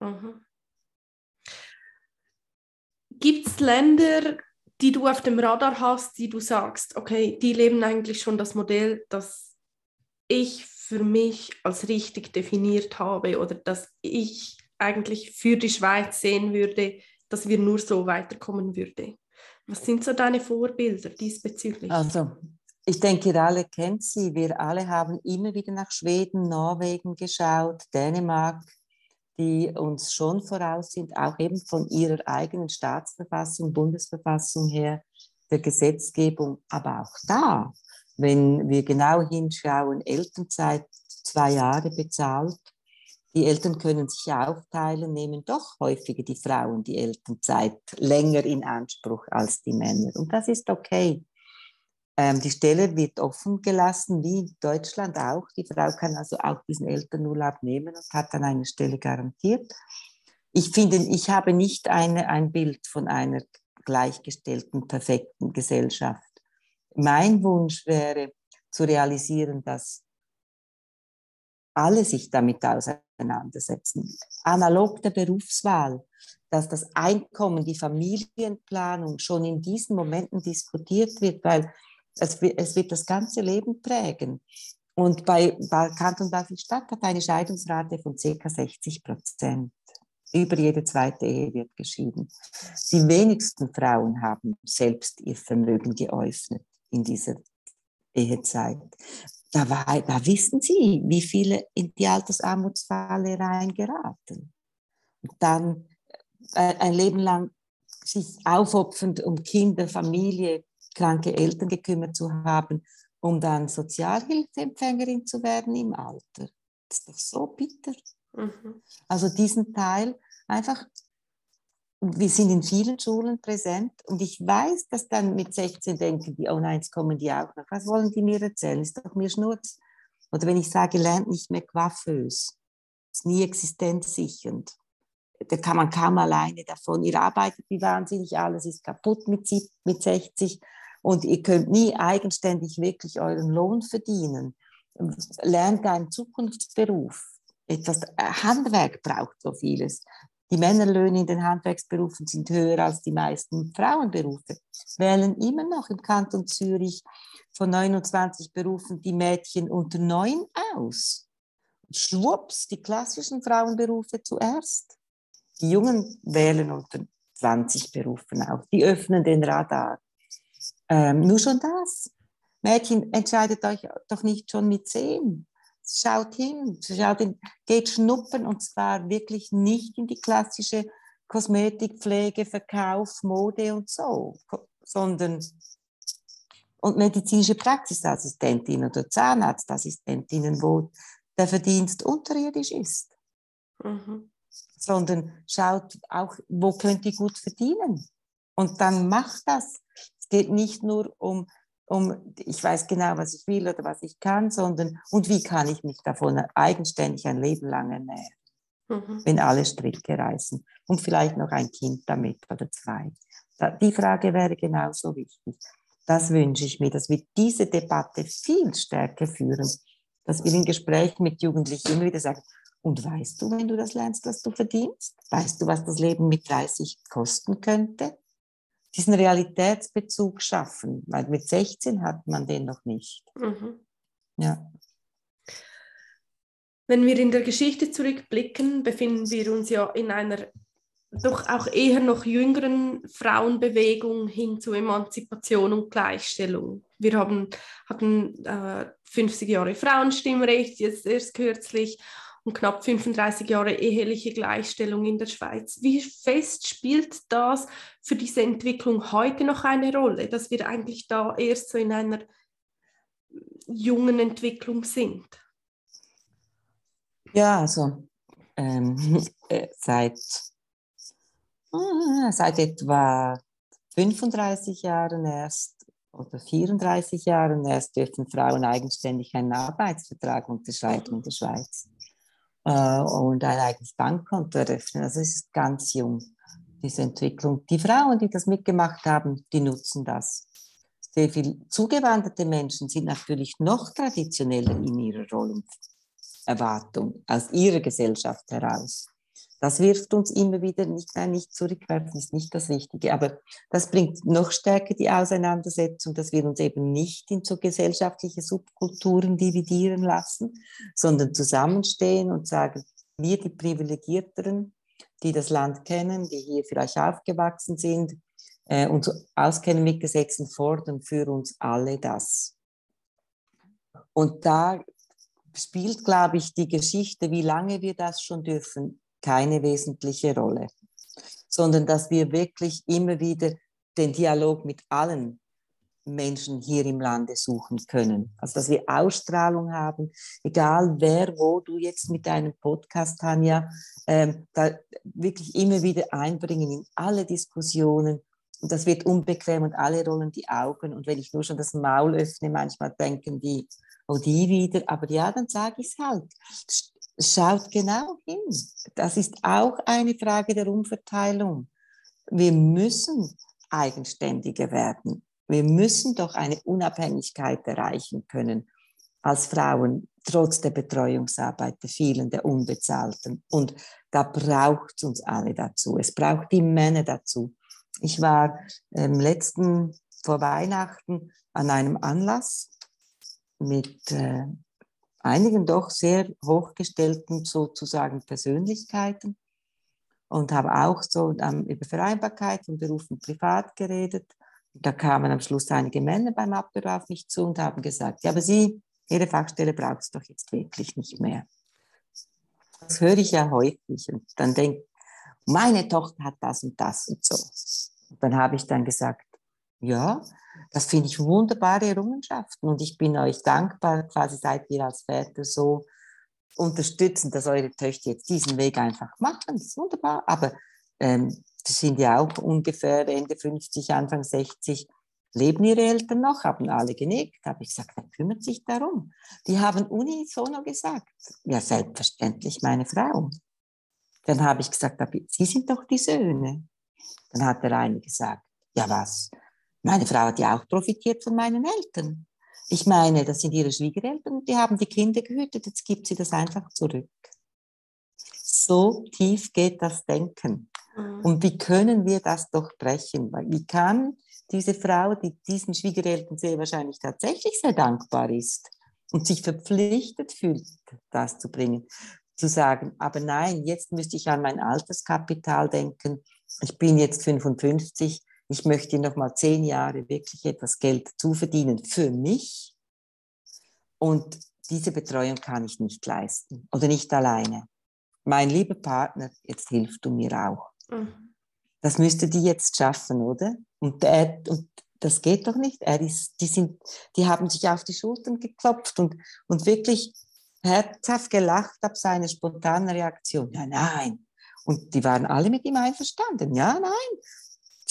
S1: Mhm. Gibt es Länder, die du auf dem Radar hast, die du sagst, okay, die leben eigentlich schon das Modell, das ich für mich als richtig definiert habe oder das ich eigentlich für die Schweiz sehen würde, dass wir nur so weiterkommen würden? Was sind so deine Vorbilder diesbezüglich?
S2: Also, ich denke, ihr alle kennt sie. Wir alle haben immer wieder nach Schweden, Norwegen geschaut, Dänemark, die uns schon voraus sind, auch eben von ihrer eigenen Staatsverfassung, Bundesverfassung her, der Gesetzgebung. Aber auch da, wenn wir genau hinschauen, Elternzeit zwei Jahre bezahlt, Die Eltern können sich aufteilen, nehmen doch häufiger die Frauen die Elternzeit länger in Anspruch als die Männer. Und das ist okay. Ähm, die Stelle wird offen gelassen, wie in Deutschland auch. Die Frau kann also auch diesen Elternurlaub nehmen und hat dann eine Stelle garantiert. Ich finde, ich habe nicht eine, ein Bild von einer gleichgestellten, perfekten Gesellschaft. Mein Wunsch wäre zu realisieren, dass alle sich damit auseinandersetzen. Analog der Berufswahl, dass das Einkommen, die Familienplanung schon in diesen Momenten diskutiert wird, weil es, es wird das ganze Leben prägen. Und bei, Kanton Basel-Stadt hat eine Scheidungsrate von ca. 60 Prozent. Über jede zweite Ehe wird geschieden. Die wenigsten Frauen haben selbst ihr Vermögen geöffnet in dieser Ehezeit. Da, war, da wissen sie, wie viele in die Altersarmutsfalle reingeraten. Und dann äh, ein Leben lang sich aufopfernd um Kinder, Familie, kranke Eltern gekümmert zu haben, um dann Sozialhilfeempfängerin zu werden im Alter. Das ist doch so bitter. Mhm. Also diesen Teil einfach, wir sind in vielen Schulen präsent und ich weiß, dass dann mit 16 denken die, oh nein, jetzt kommen die auch noch. Was wollen die mir erzählen? Ist doch mir Schnurz. Oder wenn ich sage, lernt nicht mehr coiffeuse, ist nie existenzsichernd. Da kann man kaum alleine davon. Ihr arbeitet wie wahnsinnig, alles ist kaputt mit, mit 60 und ihr könnt nie eigenständig wirklich euren Lohn verdienen. Lernt einen Zukunftsberuf. Etwas äh, Handwerk braucht so vieles. Die Männerlöhne in den Handwerksberufen sind höher als die meisten Frauenberufe. Wählen immer noch im Kanton Zürich von 29 Berufen die Mädchen unter neun aus. Schwupps, die klassischen Frauenberufe zuerst. Die Jungen wählen unter 20 Berufen auf. Die öffnen den Radar. Ähm, nur schon das. Mädchen, entscheidet euch doch nicht schon mit zehn. Schaut hin, schaut hin, geht schnuppern und zwar wirklich nicht in die klassische Kosmetik, Pflege, Verkauf, Mode und so, sondern und medizinische Praxisassistentin oder Zahnarztassistentinnen, wo der Verdienst unterirdisch ist. Mhm. Sondern schaut auch, wo könnt ihr gut verdienen. Und dann macht das geht nicht nur um, um, ich weiß genau, was ich will oder was ich kann, sondern und wie kann ich mich davon eigenständig ein Leben lang ernähren, mhm. wenn alle Stricke reißen und vielleicht noch ein Kind damit oder zwei. Die Frage wäre genauso wichtig. Das wünsche ich mir, dass wir diese Debatte viel stärker führen, dass wir in Gesprächen mit Jugendlichen immer wieder sagen, und weißt du, wenn du das lernst, was du verdienst? Weißt du, was das Leben mit 30 kosten könnte? Diesen Realitätsbezug schaffen, weil mit 16 hat man den noch nicht. Mhm. Ja.
S1: Wenn wir in der Geschichte zurückblicken, befinden wir uns ja in einer doch auch eher noch jüngeren Frauenbewegung hin zu Emanzipation und Gleichstellung. Wir haben, hatten äh, 50 Jahre Frauenstimmrecht, jetzt erst kürzlich, und knapp 35 Jahre eheliche Gleichstellung in der Schweiz. Wie fest spielt das für diese Entwicklung heute noch eine Rolle, dass wir eigentlich da erst so in einer jungen Entwicklung sind?
S2: Ja, also ähm, äh, seit, äh, seit etwa 35 Jahren erst oder 34 Jahren erst dürfen Frauen eigenständig einen Arbeitsvertrag unterschreiben in der Schweiz äh, und ein eigenes Bankkonto eröffnen. Also es ist ganz jung, diese Entwicklung. Die Frauen, die das mitgemacht haben, die nutzen das. Sehr viel zugewanderte Menschen sind natürlich noch traditioneller in ihrer Rollenerwartung aus ihrer Gesellschaft heraus. Das wirft uns immer wieder nicht, nein, nicht zurückwerfen, ist nicht das Richtige. Aber das bringt noch stärker die Auseinandersetzung, dass wir uns eben nicht in so gesellschaftliche Subkulturen dividieren lassen, sondern zusammenstehen und sagen, wir die Privilegierteren, die das Land kennen, die hier vielleicht aufgewachsen sind, äh, uns auskennen mit Gesetzen, fordern für uns alle das. Und da spielt, glaube ich, die Geschichte, wie lange wir das schon dürfen, keine wesentliche Rolle, sondern dass wir wirklich immer wieder den Dialog mit allen Menschen hier im Lande suchen können. Also dass wir Ausstrahlung haben, egal wer, wo du jetzt mit deinem Podcast, Tanja, ähm, da wirklich immer wieder einbringen in alle Diskussionen. Und das wird unbequem und alle rollen die Augen. Und wenn ich nur schon das Maul öffne, manchmal denken die, oh, die wieder. Aber ja, dann sage ich es halt. Schaut genau hin. Das ist auch eine Frage der Umverteilung. Wir müssen eigenständiger werden. Wir müssen doch eine Unabhängigkeit erreichen können als Frauen, trotz der Betreuungsarbeit der vielen, der Unbezahlten. Und da braucht es uns alle dazu. Es braucht die Männer dazu. Ich war im ähm, letzten, vor Weihnachten, an einem Anlass mit äh, einigen doch sehr hochgestellten sozusagen Persönlichkeiten und habe auch so über Vereinbarkeit von Beruf und Privat geredet. Da kamen am Schluss einige Männer beim Apero auf mich zu und haben gesagt, ja, aber Sie, Ihre Fachstelle braucht es doch jetzt wirklich nicht mehr. Das höre ich ja häufig und dann denke meine Tochter hat das und das und so. Und dann habe ich dann gesagt, ja, das finde ich wunderbare Errungenschaften und ich bin euch dankbar, quasi seid ihr als Väter so unterstützen, dass eure Töchter jetzt diesen Weg einfach machen. Das ist wunderbar. Aber ähm, die sind ja auch ungefähr Ende 50, Anfang 60. Leben ihre Eltern noch? Haben alle genickt. Habe ich gesagt, wer kümmert sich darum? Die haben unisono gesagt. Ja, selbstverständlich meine Frau. Dann habe ich gesagt, Sie sind doch die Söhne. Dann hat der eine gesagt, ja was? Meine Frau hat ja auch profitiert von meinen Eltern. Ich meine, das sind ihre Schwiegereltern, die haben die Kinder gehütet, jetzt gibt sie das einfach zurück. So tief geht das Denken. Mhm. Und wie können wir das doch brechen? Wie kann diese Frau, die diesen Schwiegereltern sehr wahrscheinlich tatsächlich sehr dankbar ist und sich verpflichtet fühlt, das zu bringen, zu sagen, aber nein, jetzt müsste ich an mein Alterskapital denken. Ich bin jetzt 55, ich möchte noch mal zehn Jahre wirklich etwas Geld zuverdienen für mich. Und diese Betreuung kann ich nicht leisten oder nicht alleine. Mein lieber Partner, jetzt hilfst du mir auch. Mhm. Das müsste die jetzt schaffen, oder? Und, er, und das geht doch nicht. Er ist, die, sind, die haben sich auf die Schultern geklopft und, und wirklich herzhaft gelacht ab seiner spontanen Reaktion. Ja, nein. Und die waren alle mit ihm einverstanden. Ja, nein,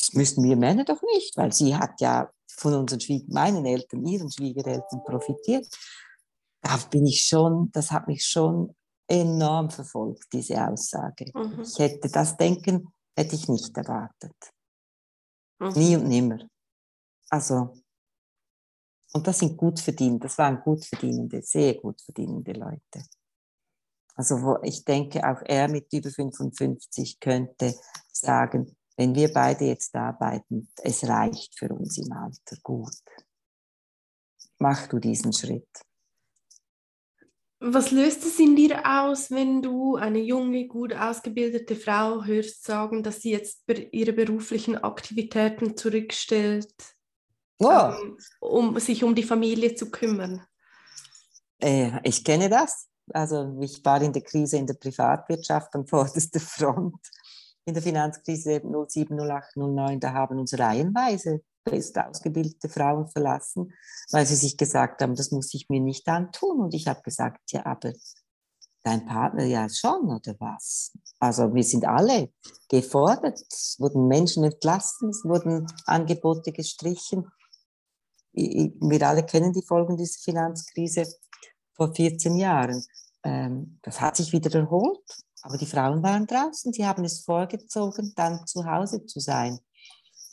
S2: das müssten wir Männer doch nicht, weil sie hat ja von unseren Schwieg meinen Eltern, ihren Schwiegereltern profitiert. Da bin ich schon, das hat mich schon enorm verfolgt, diese Aussage. Mhm. Ich hätte das Denken, hätte ich nicht erwartet. Mhm. Nie und nimmer. Also, und das sind gut verdienende, das waren gut verdienende, sehr gut verdienende Leute. Also wo ich denke, auch er mit über 55 könnte sagen, wenn wir beide jetzt arbeiten, es reicht für uns im Alter gut. Mach du diesen Schritt.
S1: Was löst es in dir aus, wenn du eine junge, gut ausgebildete Frau hörst sagen, dass sie jetzt ihre beruflichen Aktivitäten zurückstellt, oh. ähm, um sich um die Familie zu kümmern?
S2: Äh, ich kenne das. Also ich war in der Krise in der Privatwirtschaft an vorderster Front in der Finanzkrise 07, 08, 09, da haben uns reihenweise best ausgebildete Frauen verlassen, weil sie sich gesagt haben, das muss ich mir nicht antun. Und ich habe gesagt, ja, aber dein Partner ja schon, oder was? Also wir sind alle gefordert. Es wurden Menschen entlassen, es wurden Angebote gestrichen. Wir alle kennen die Folgen dieser Finanzkrise vor 14 Jahren. Ähm, das hat sich wieder erholt. Aber die Frauen waren draußen, sie haben es vorgezogen, dann zu Hause zu sein.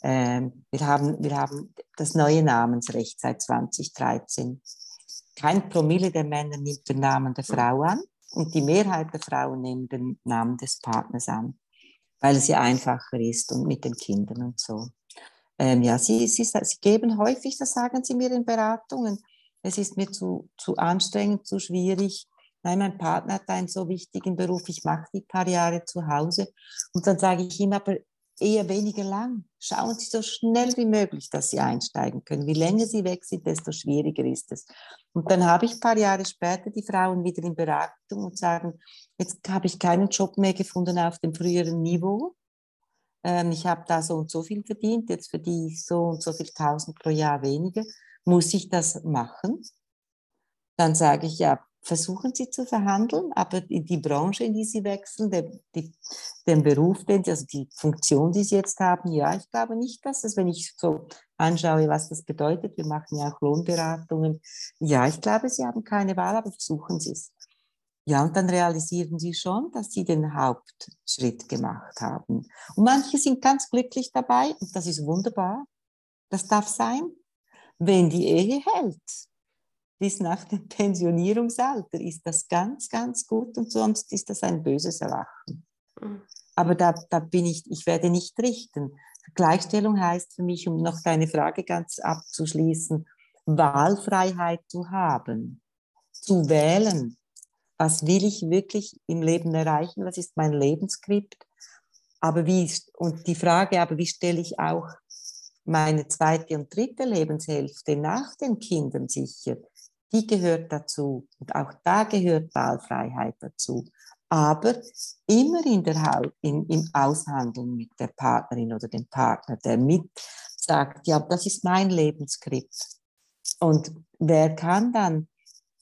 S2: Ähm, wir, haben, wir haben das neue Namensrecht seit 2013. Kein Promille der Männer nimmt den Namen der Frau an und die Mehrheit der Frauen nehmen den Namen des Partners an, weil es ja einfacher ist und mit den Kindern und so. Ähm, ja, sie, sie, sie geben häufig, das sagen sie mir in Beratungen, es ist mir zu, zu anstrengend, zu schwierig, nein, mein Partner hat einen so wichtigen Beruf, ich mache die paar Jahre zu Hause. Und dann sage ich ihm aber eher weniger lang. Schauen Sie so schnell wie möglich, dass Sie einsteigen können. Je länger Sie weg sind, desto schwieriger ist es. Und dann habe ich ein paar Jahre später die Frauen wieder in Beratung und sagen, jetzt habe ich keinen Job mehr gefunden auf dem früheren Niveau. ähm, ich habe da so und so viel verdient, jetzt verdiene ich so und so viel tausend pro Jahr weniger, muss ich das machen? Dann sage ich, ja, versuchen Sie zu verhandeln, aber die Branche, in die Sie wechseln, der, die, den Beruf, den, also die Funktion, die Sie jetzt haben, ja, ich glaube nicht, dass es, wenn ich so anschaue, was das bedeutet, wir machen ja auch Lohnberatungen, ja, ich glaube, Sie haben keine Wahl, aber versuchen Sie es. Ja, und dann realisieren sie schon, dass sie den Hauptschritt gemacht haben. Und manche sind ganz glücklich dabei und das ist wunderbar. Das darf sein, wenn die Ehe hält. Bis nach dem Pensionierungsalter ist das ganz, ganz gut und sonst ist das ein böses Erwachen. Mhm. Aber da, da bin ich, ich werde nicht richten. Gleichstellung heißt für mich, um noch deine Frage ganz abzuschließen, Wahlfreiheit zu haben, zu wählen, was will ich wirklich im Leben erreichen, was ist mein Lebensskript. Aber wie, und die Frage, aber wie stelle ich auch meine zweite und dritte Lebenshälfte nach den Kindern sicher, die gehört dazu. Und auch da gehört Wahlfreiheit dazu. Aber immer in der, in, im Aushandeln mit der Partnerin oder dem Partner, der mit sagt, ja, das ist mein Lebensskript. Und wer kann dann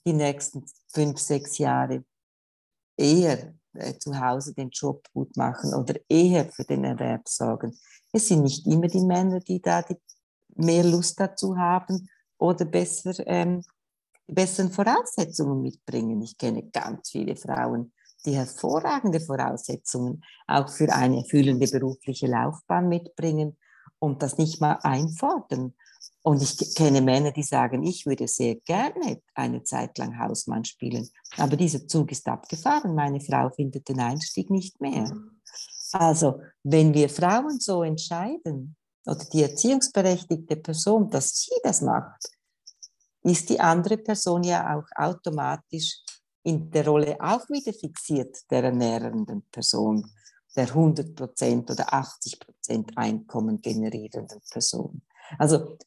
S2: die nächsten fünf, sechs Jahre eher äh, zu Hause den Job gut machen oder eher für den Erwerb sorgen. Es sind nicht immer die Männer, die da die mehr Lust dazu haben oder besser, ähm, die besseren Voraussetzungen mitbringen. Ich kenne ganz viele Frauen, die hervorragende Voraussetzungen auch für eine erfüllende berufliche Laufbahn mitbringen und das nicht mal einfordern. Und ich kenne Männer, die sagen, ich würde sehr gerne eine Zeit lang Hausmann spielen, aber dieser Zug ist abgefahren. Meine Frau findet den Einstieg nicht mehr. Mhm. Also, wenn wir Frauen so entscheiden oder die erziehungsberechtigte Person, dass sie das macht, ist die andere Person ja auch automatisch in der Rolle auch wieder fixiert der ernährenden Person, der 100% oder 80% Einkommen generierenden Person. Also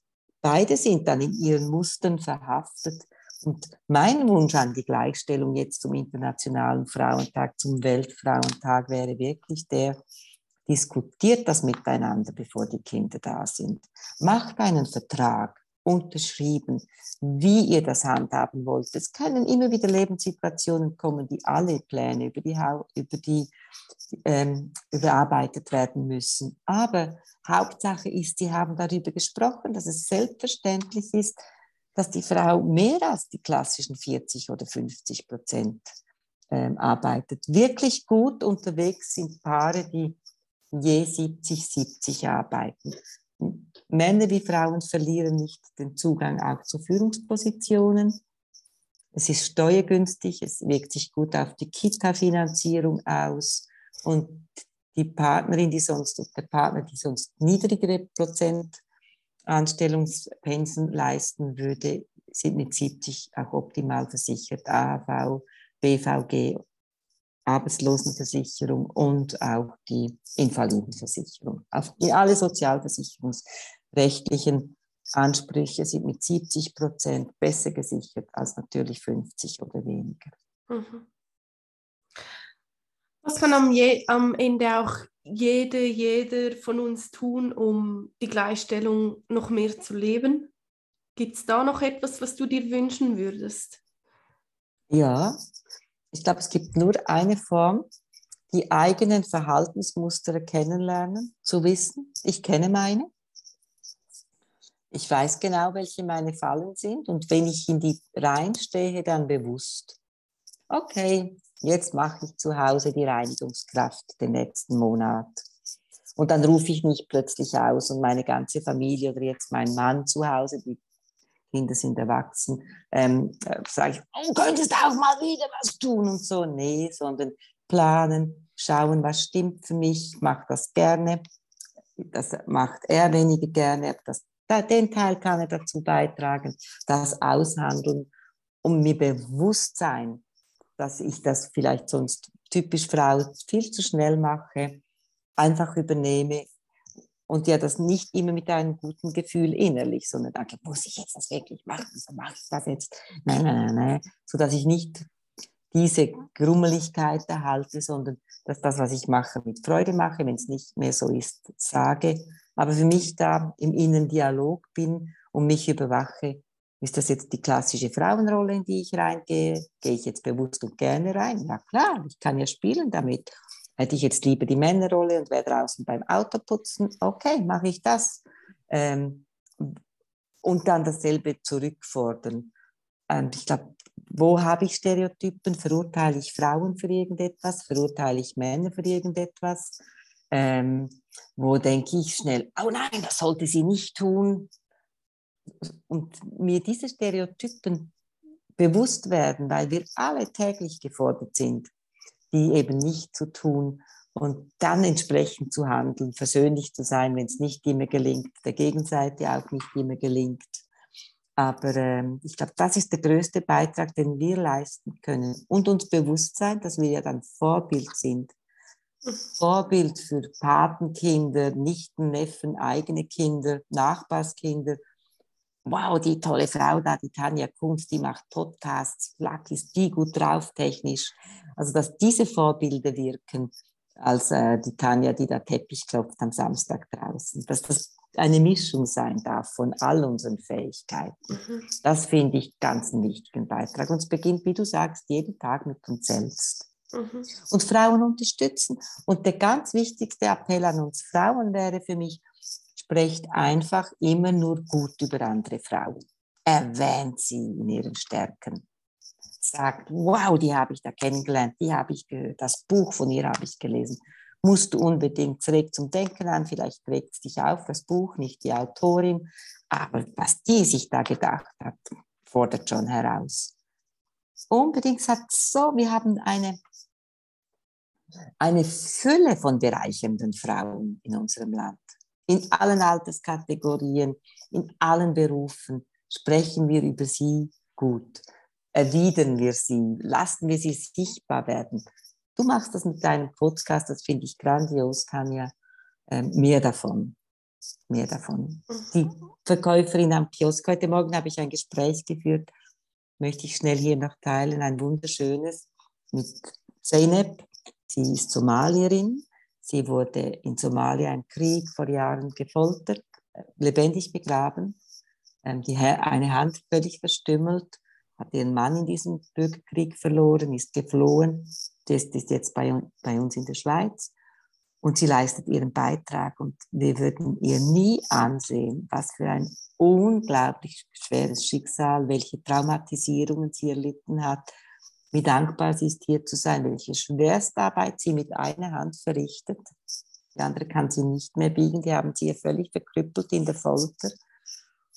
S2: beide sind dann in ihren Mustern verhaftet. Und mein Wunsch an die Gleichstellung jetzt zum Internationalen Frauentag, zum Weltfrauentag wäre wirklich der, diskutiert das miteinander, bevor die Kinder da sind. Macht einen Vertrag, unterschrieben, wie ihr das handhaben wollt. Es können immer wieder Lebenssituationen kommen, die alle Pläne über die, über die ähm, überarbeitet werden müssen. Aber Hauptsache ist, Sie haben darüber gesprochen, dass es selbstverständlich ist, dass die Frau mehr als die klassischen 40 oder 50 Prozent ähm, arbeitet. Wirklich gut unterwegs sind Paare, die je 70, 70 arbeiten. Männer wie Frauen verlieren nicht den Zugang auch zu Führungspositionen. Es ist steuergünstig, es wirkt sich gut auf die Kita-Finanzierung aus und die Partnerin, die sonst, der Partner, die sonst niedrigere Prozent Anstellungspensen leisten würde, sind mit 70 auch optimal versichert. AHV, BVG, Arbeitslosenversicherung und auch die Invalidenversicherung. Alle sozialversicherungsrechtlichen Ansprüche sind mit 70 Prozent besser gesichert als natürlich 50 oder weniger. Mhm.
S1: Was kann am, je, am Ende auch jede, jeder von uns tun, um die Gleichstellung noch mehr zu leben? Gibt es da noch etwas, was du dir wünschen würdest?
S2: Ja, ich glaube, es gibt nur eine Form, die eigenen Verhaltensmuster kennenlernen, zu wissen, ich kenne meine. Ich weiß genau, welche meine Fallen sind und wenn ich in die reinstehe, dann bewusst. Okay, jetzt mache ich zu Hause die Reinigungskraft den nächsten Monat. Und dann rufe ich mich plötzlich aus und meine ganze Familie oder jetzt mein Mann zu Hause, die Kinder sind erwachsen, ähm, äh, sage ich, oh, könntest auch mal wieder was tun und so. Nee, sondern planen, schauen, was stimmt für mich, ich mache das gerne. Das macht er weniger gerne, das, den Teil kann er dazu beitragen, das aushandeln, um mir bewusst sein, dass ich das vielleicht sonst typisch Frau viel zu schnell mache, einfach übernehme und ja das nicht immer mit einem guten Gefühl innerlich, sondern danke, muss ich jetzt das wirklich machen, so mache ich das jetzt. Nein, nein, nein, nein, sodass ich nicht diese Grummeligkeit erhalte, sondern dass das, was ich mache, mit Freude mache, wenn es nicht mehr so ist, sage. Aber für mich da im inneren Dialog bin und mich überwache, ist das jetzt die klassische Frauenrolle, in die ich reingehe? Gehe ich jetzt bewusst und gerne rein? Ja klar, ich kann ja spielen damit. Hätte ich jetzt lieber die Männerrolle und wäre draußen beim Autoputzen, okay, mache ich das. Ähm, und dann dasselbe zurückfordern. Und ich glaube, wo habe ich Stereotypen? Verurteile ich Frauen für irgendetwas? Verurteile ich Männer für irgendetwas? Ähm, wo denke ich schnell, oh nein, das sollte sie nicht tun. Und mir diese Stereotypen bewusst werden, weil wir alle täglich gefordert sind, die eben nicht zu tun und dann entsprechend zu handeln, versöhnlich zu sein, wenn es nicht immer gelingt, der Gegenseite auch nicht immer gelingt. Aber ähm, ich glaube, das ist der größte Beitrag, den wir leisten können. Und uns bewusst sein, dass wir ja dann Vorbild sind. Vorbild für Patenkinder, Nichten, Neffen, eigene Kinder, Nachbarskinder. Wow, die tolle Frau da, die Tanja Kunst, die macht Podcasts, Flack ist die gut drauf technisch. Also, dass diese Vorbilder wirken, als äh, die Tanja, die da Teppich klopft am Samstag draußen. Dass das eine Mischung sein darf von all unseren Fähigkeiten. Mhm. Das finde ich ganz einen wichtigen Beitrag. Und es beginnt, wie du sagst, jeden Tag mit uns selbst. Mhm. Und Frauen unterstützen. Und der ganz wichtigste Appell an uns Frauen wäre für mich, sprecht einfach immer nur gut über andere Frauen. Erwähnt sie in ihren Stärken. Sagt, wow, die habe ich da kennengelernt, die habe ich gehört, das Buch von ihr habe ich gelesen musst du unbedingt, es regt zum Denken an, vielleicht regt es dich auf, das Buch, nicht die Autorin, aber was die sich da gedacht hat, fordert schon heraus. Unbedingt sagt so, wir haben eine, eine Fülle von bereichernden Frauen in unserem Land. In allen Alterskategorien, in allen Berufen sprechen wir über sie gut. Erwidern wir sie, lassen wir sie sichtbar werden, Du machst das mit deinem Podcast, das finde ich grandios, Tanja. Ähm, mehr davon. Mehr davon. Mhm. Die Verkäuferin am Kiosk, heute Morgen habe ich ein Gespräch geführt, möchte ich schnell hier noch teilen, ein wunderschönes mit Zeynep. Sie ist Somalierin. Sie wurde in Somalia im Krieg vor Jahren gefoltert, äh, lebendig begraben. Ähm, die, eine Hand völlig verstümmelt hat ihren Mann in diesem Bürgerkrieg verloren, ist geflohen, das ist jetzt bei, bei uns in der Schweiz und sie leistet ihren Beitrag und wir würden ihr nie ansehen, was für ein unglaublich schweres Schicksal, welche Traumatisierungen sie erlitten hat, wie dankbar sie ist, hier zu sein, welche Schwerstarbeit sie mit einer Hand verrichtet. Die andere kann sie nicht mehr biegen, die haben sie völlig verkrüppelt in der Folter.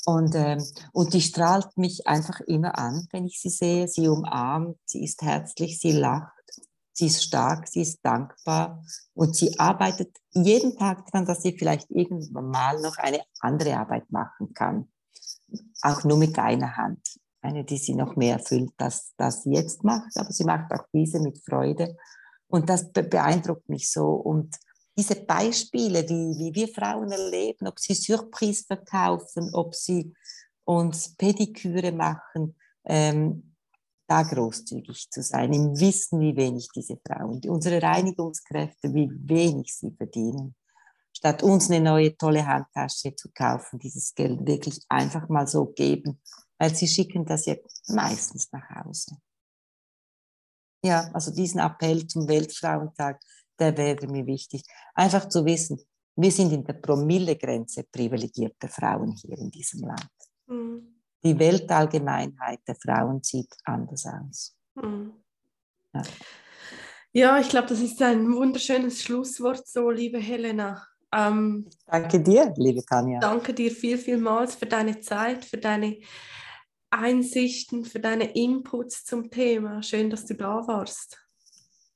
S2: Und, ähm, und die strahlt mich einfach immer an, wenn ich sie sehe. Sie umarmt, sie ist herzlich, sie lacht, sie ist stark, sie ist dankbar und sie arbeitet jeden Tag daran, dass sie vielleicht irgendwann mal noch eine andere Arbeit machen kann. Auch nur mit einer Hand. Eine, die sie noch mehr erfüllt, als das sie jetzt macht. Aber sie macht auch diese mit Freude. Und das beeindruckt mich so. Und diese Beispiele, wie, wie wir Frauen erleben, ob sie Surprise verkaufen, ob sie uns Pediküre machen, ähm, da großzügig zu sein, im Wissen, wie wenig diese Frauen, unsere Reinigungskräfte, wie wenig sie verdienen. Statt uns eine neue tolle Handtasche zu kaufen, dieses Geld wirklich einfach mal so geben, weil sie schicken das ja meistens nach Hause. Ja, also diesen Appell zum Weltfrauentag, der wäre mir wichtig. Einfach zu wissen, wir sind in der Promillegrenze privilegierter Frauen hier in diesem Land. Mhm. Die Weltallgemeinheit der Frauen sieht anders aus. Mhm.
S1: Ja. ja. ich glaube, das ist ein wunderschönes Schlusswort, so liebe Helena.
S2: Ähm, danke dir, liebe Tanja.
S1: Danke dir viel, vielmals für deine Zeit, für deine Einsichten, für deine Inputs zum Thema. Schön, dass du da warst.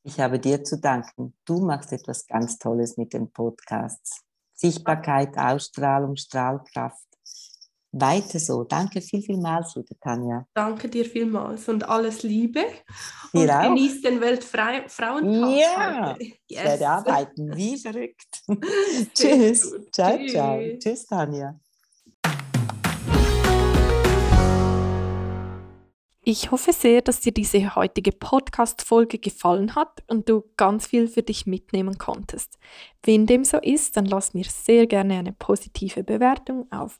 S2: Ich habe dir zu danken. Du machst etwas ganz Tolles mit den Podcasts. Sichtbarkeit, Ausstrahlung, Strahlkraft. Weiter so. Danke viel, vielmals, liebe Tanja.
S1: Danke dir vielmals und alles Liebe. Und genieß den Weltfrauentag.
S2: Ja, yes. ich werde arbeiten wie verrückt. Tschüss. Ciao, Tschüss. ciao. Tschüss, Tanja.
S3: Ich hoffe sehr, dass dir diese heutige Podcast-Folge gefallen hat und du ganz viel für dich mitnehmen konntest. Wenn dem so ist, dann lass mir sehr gerne eine positive Bewertung auf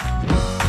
S3: Música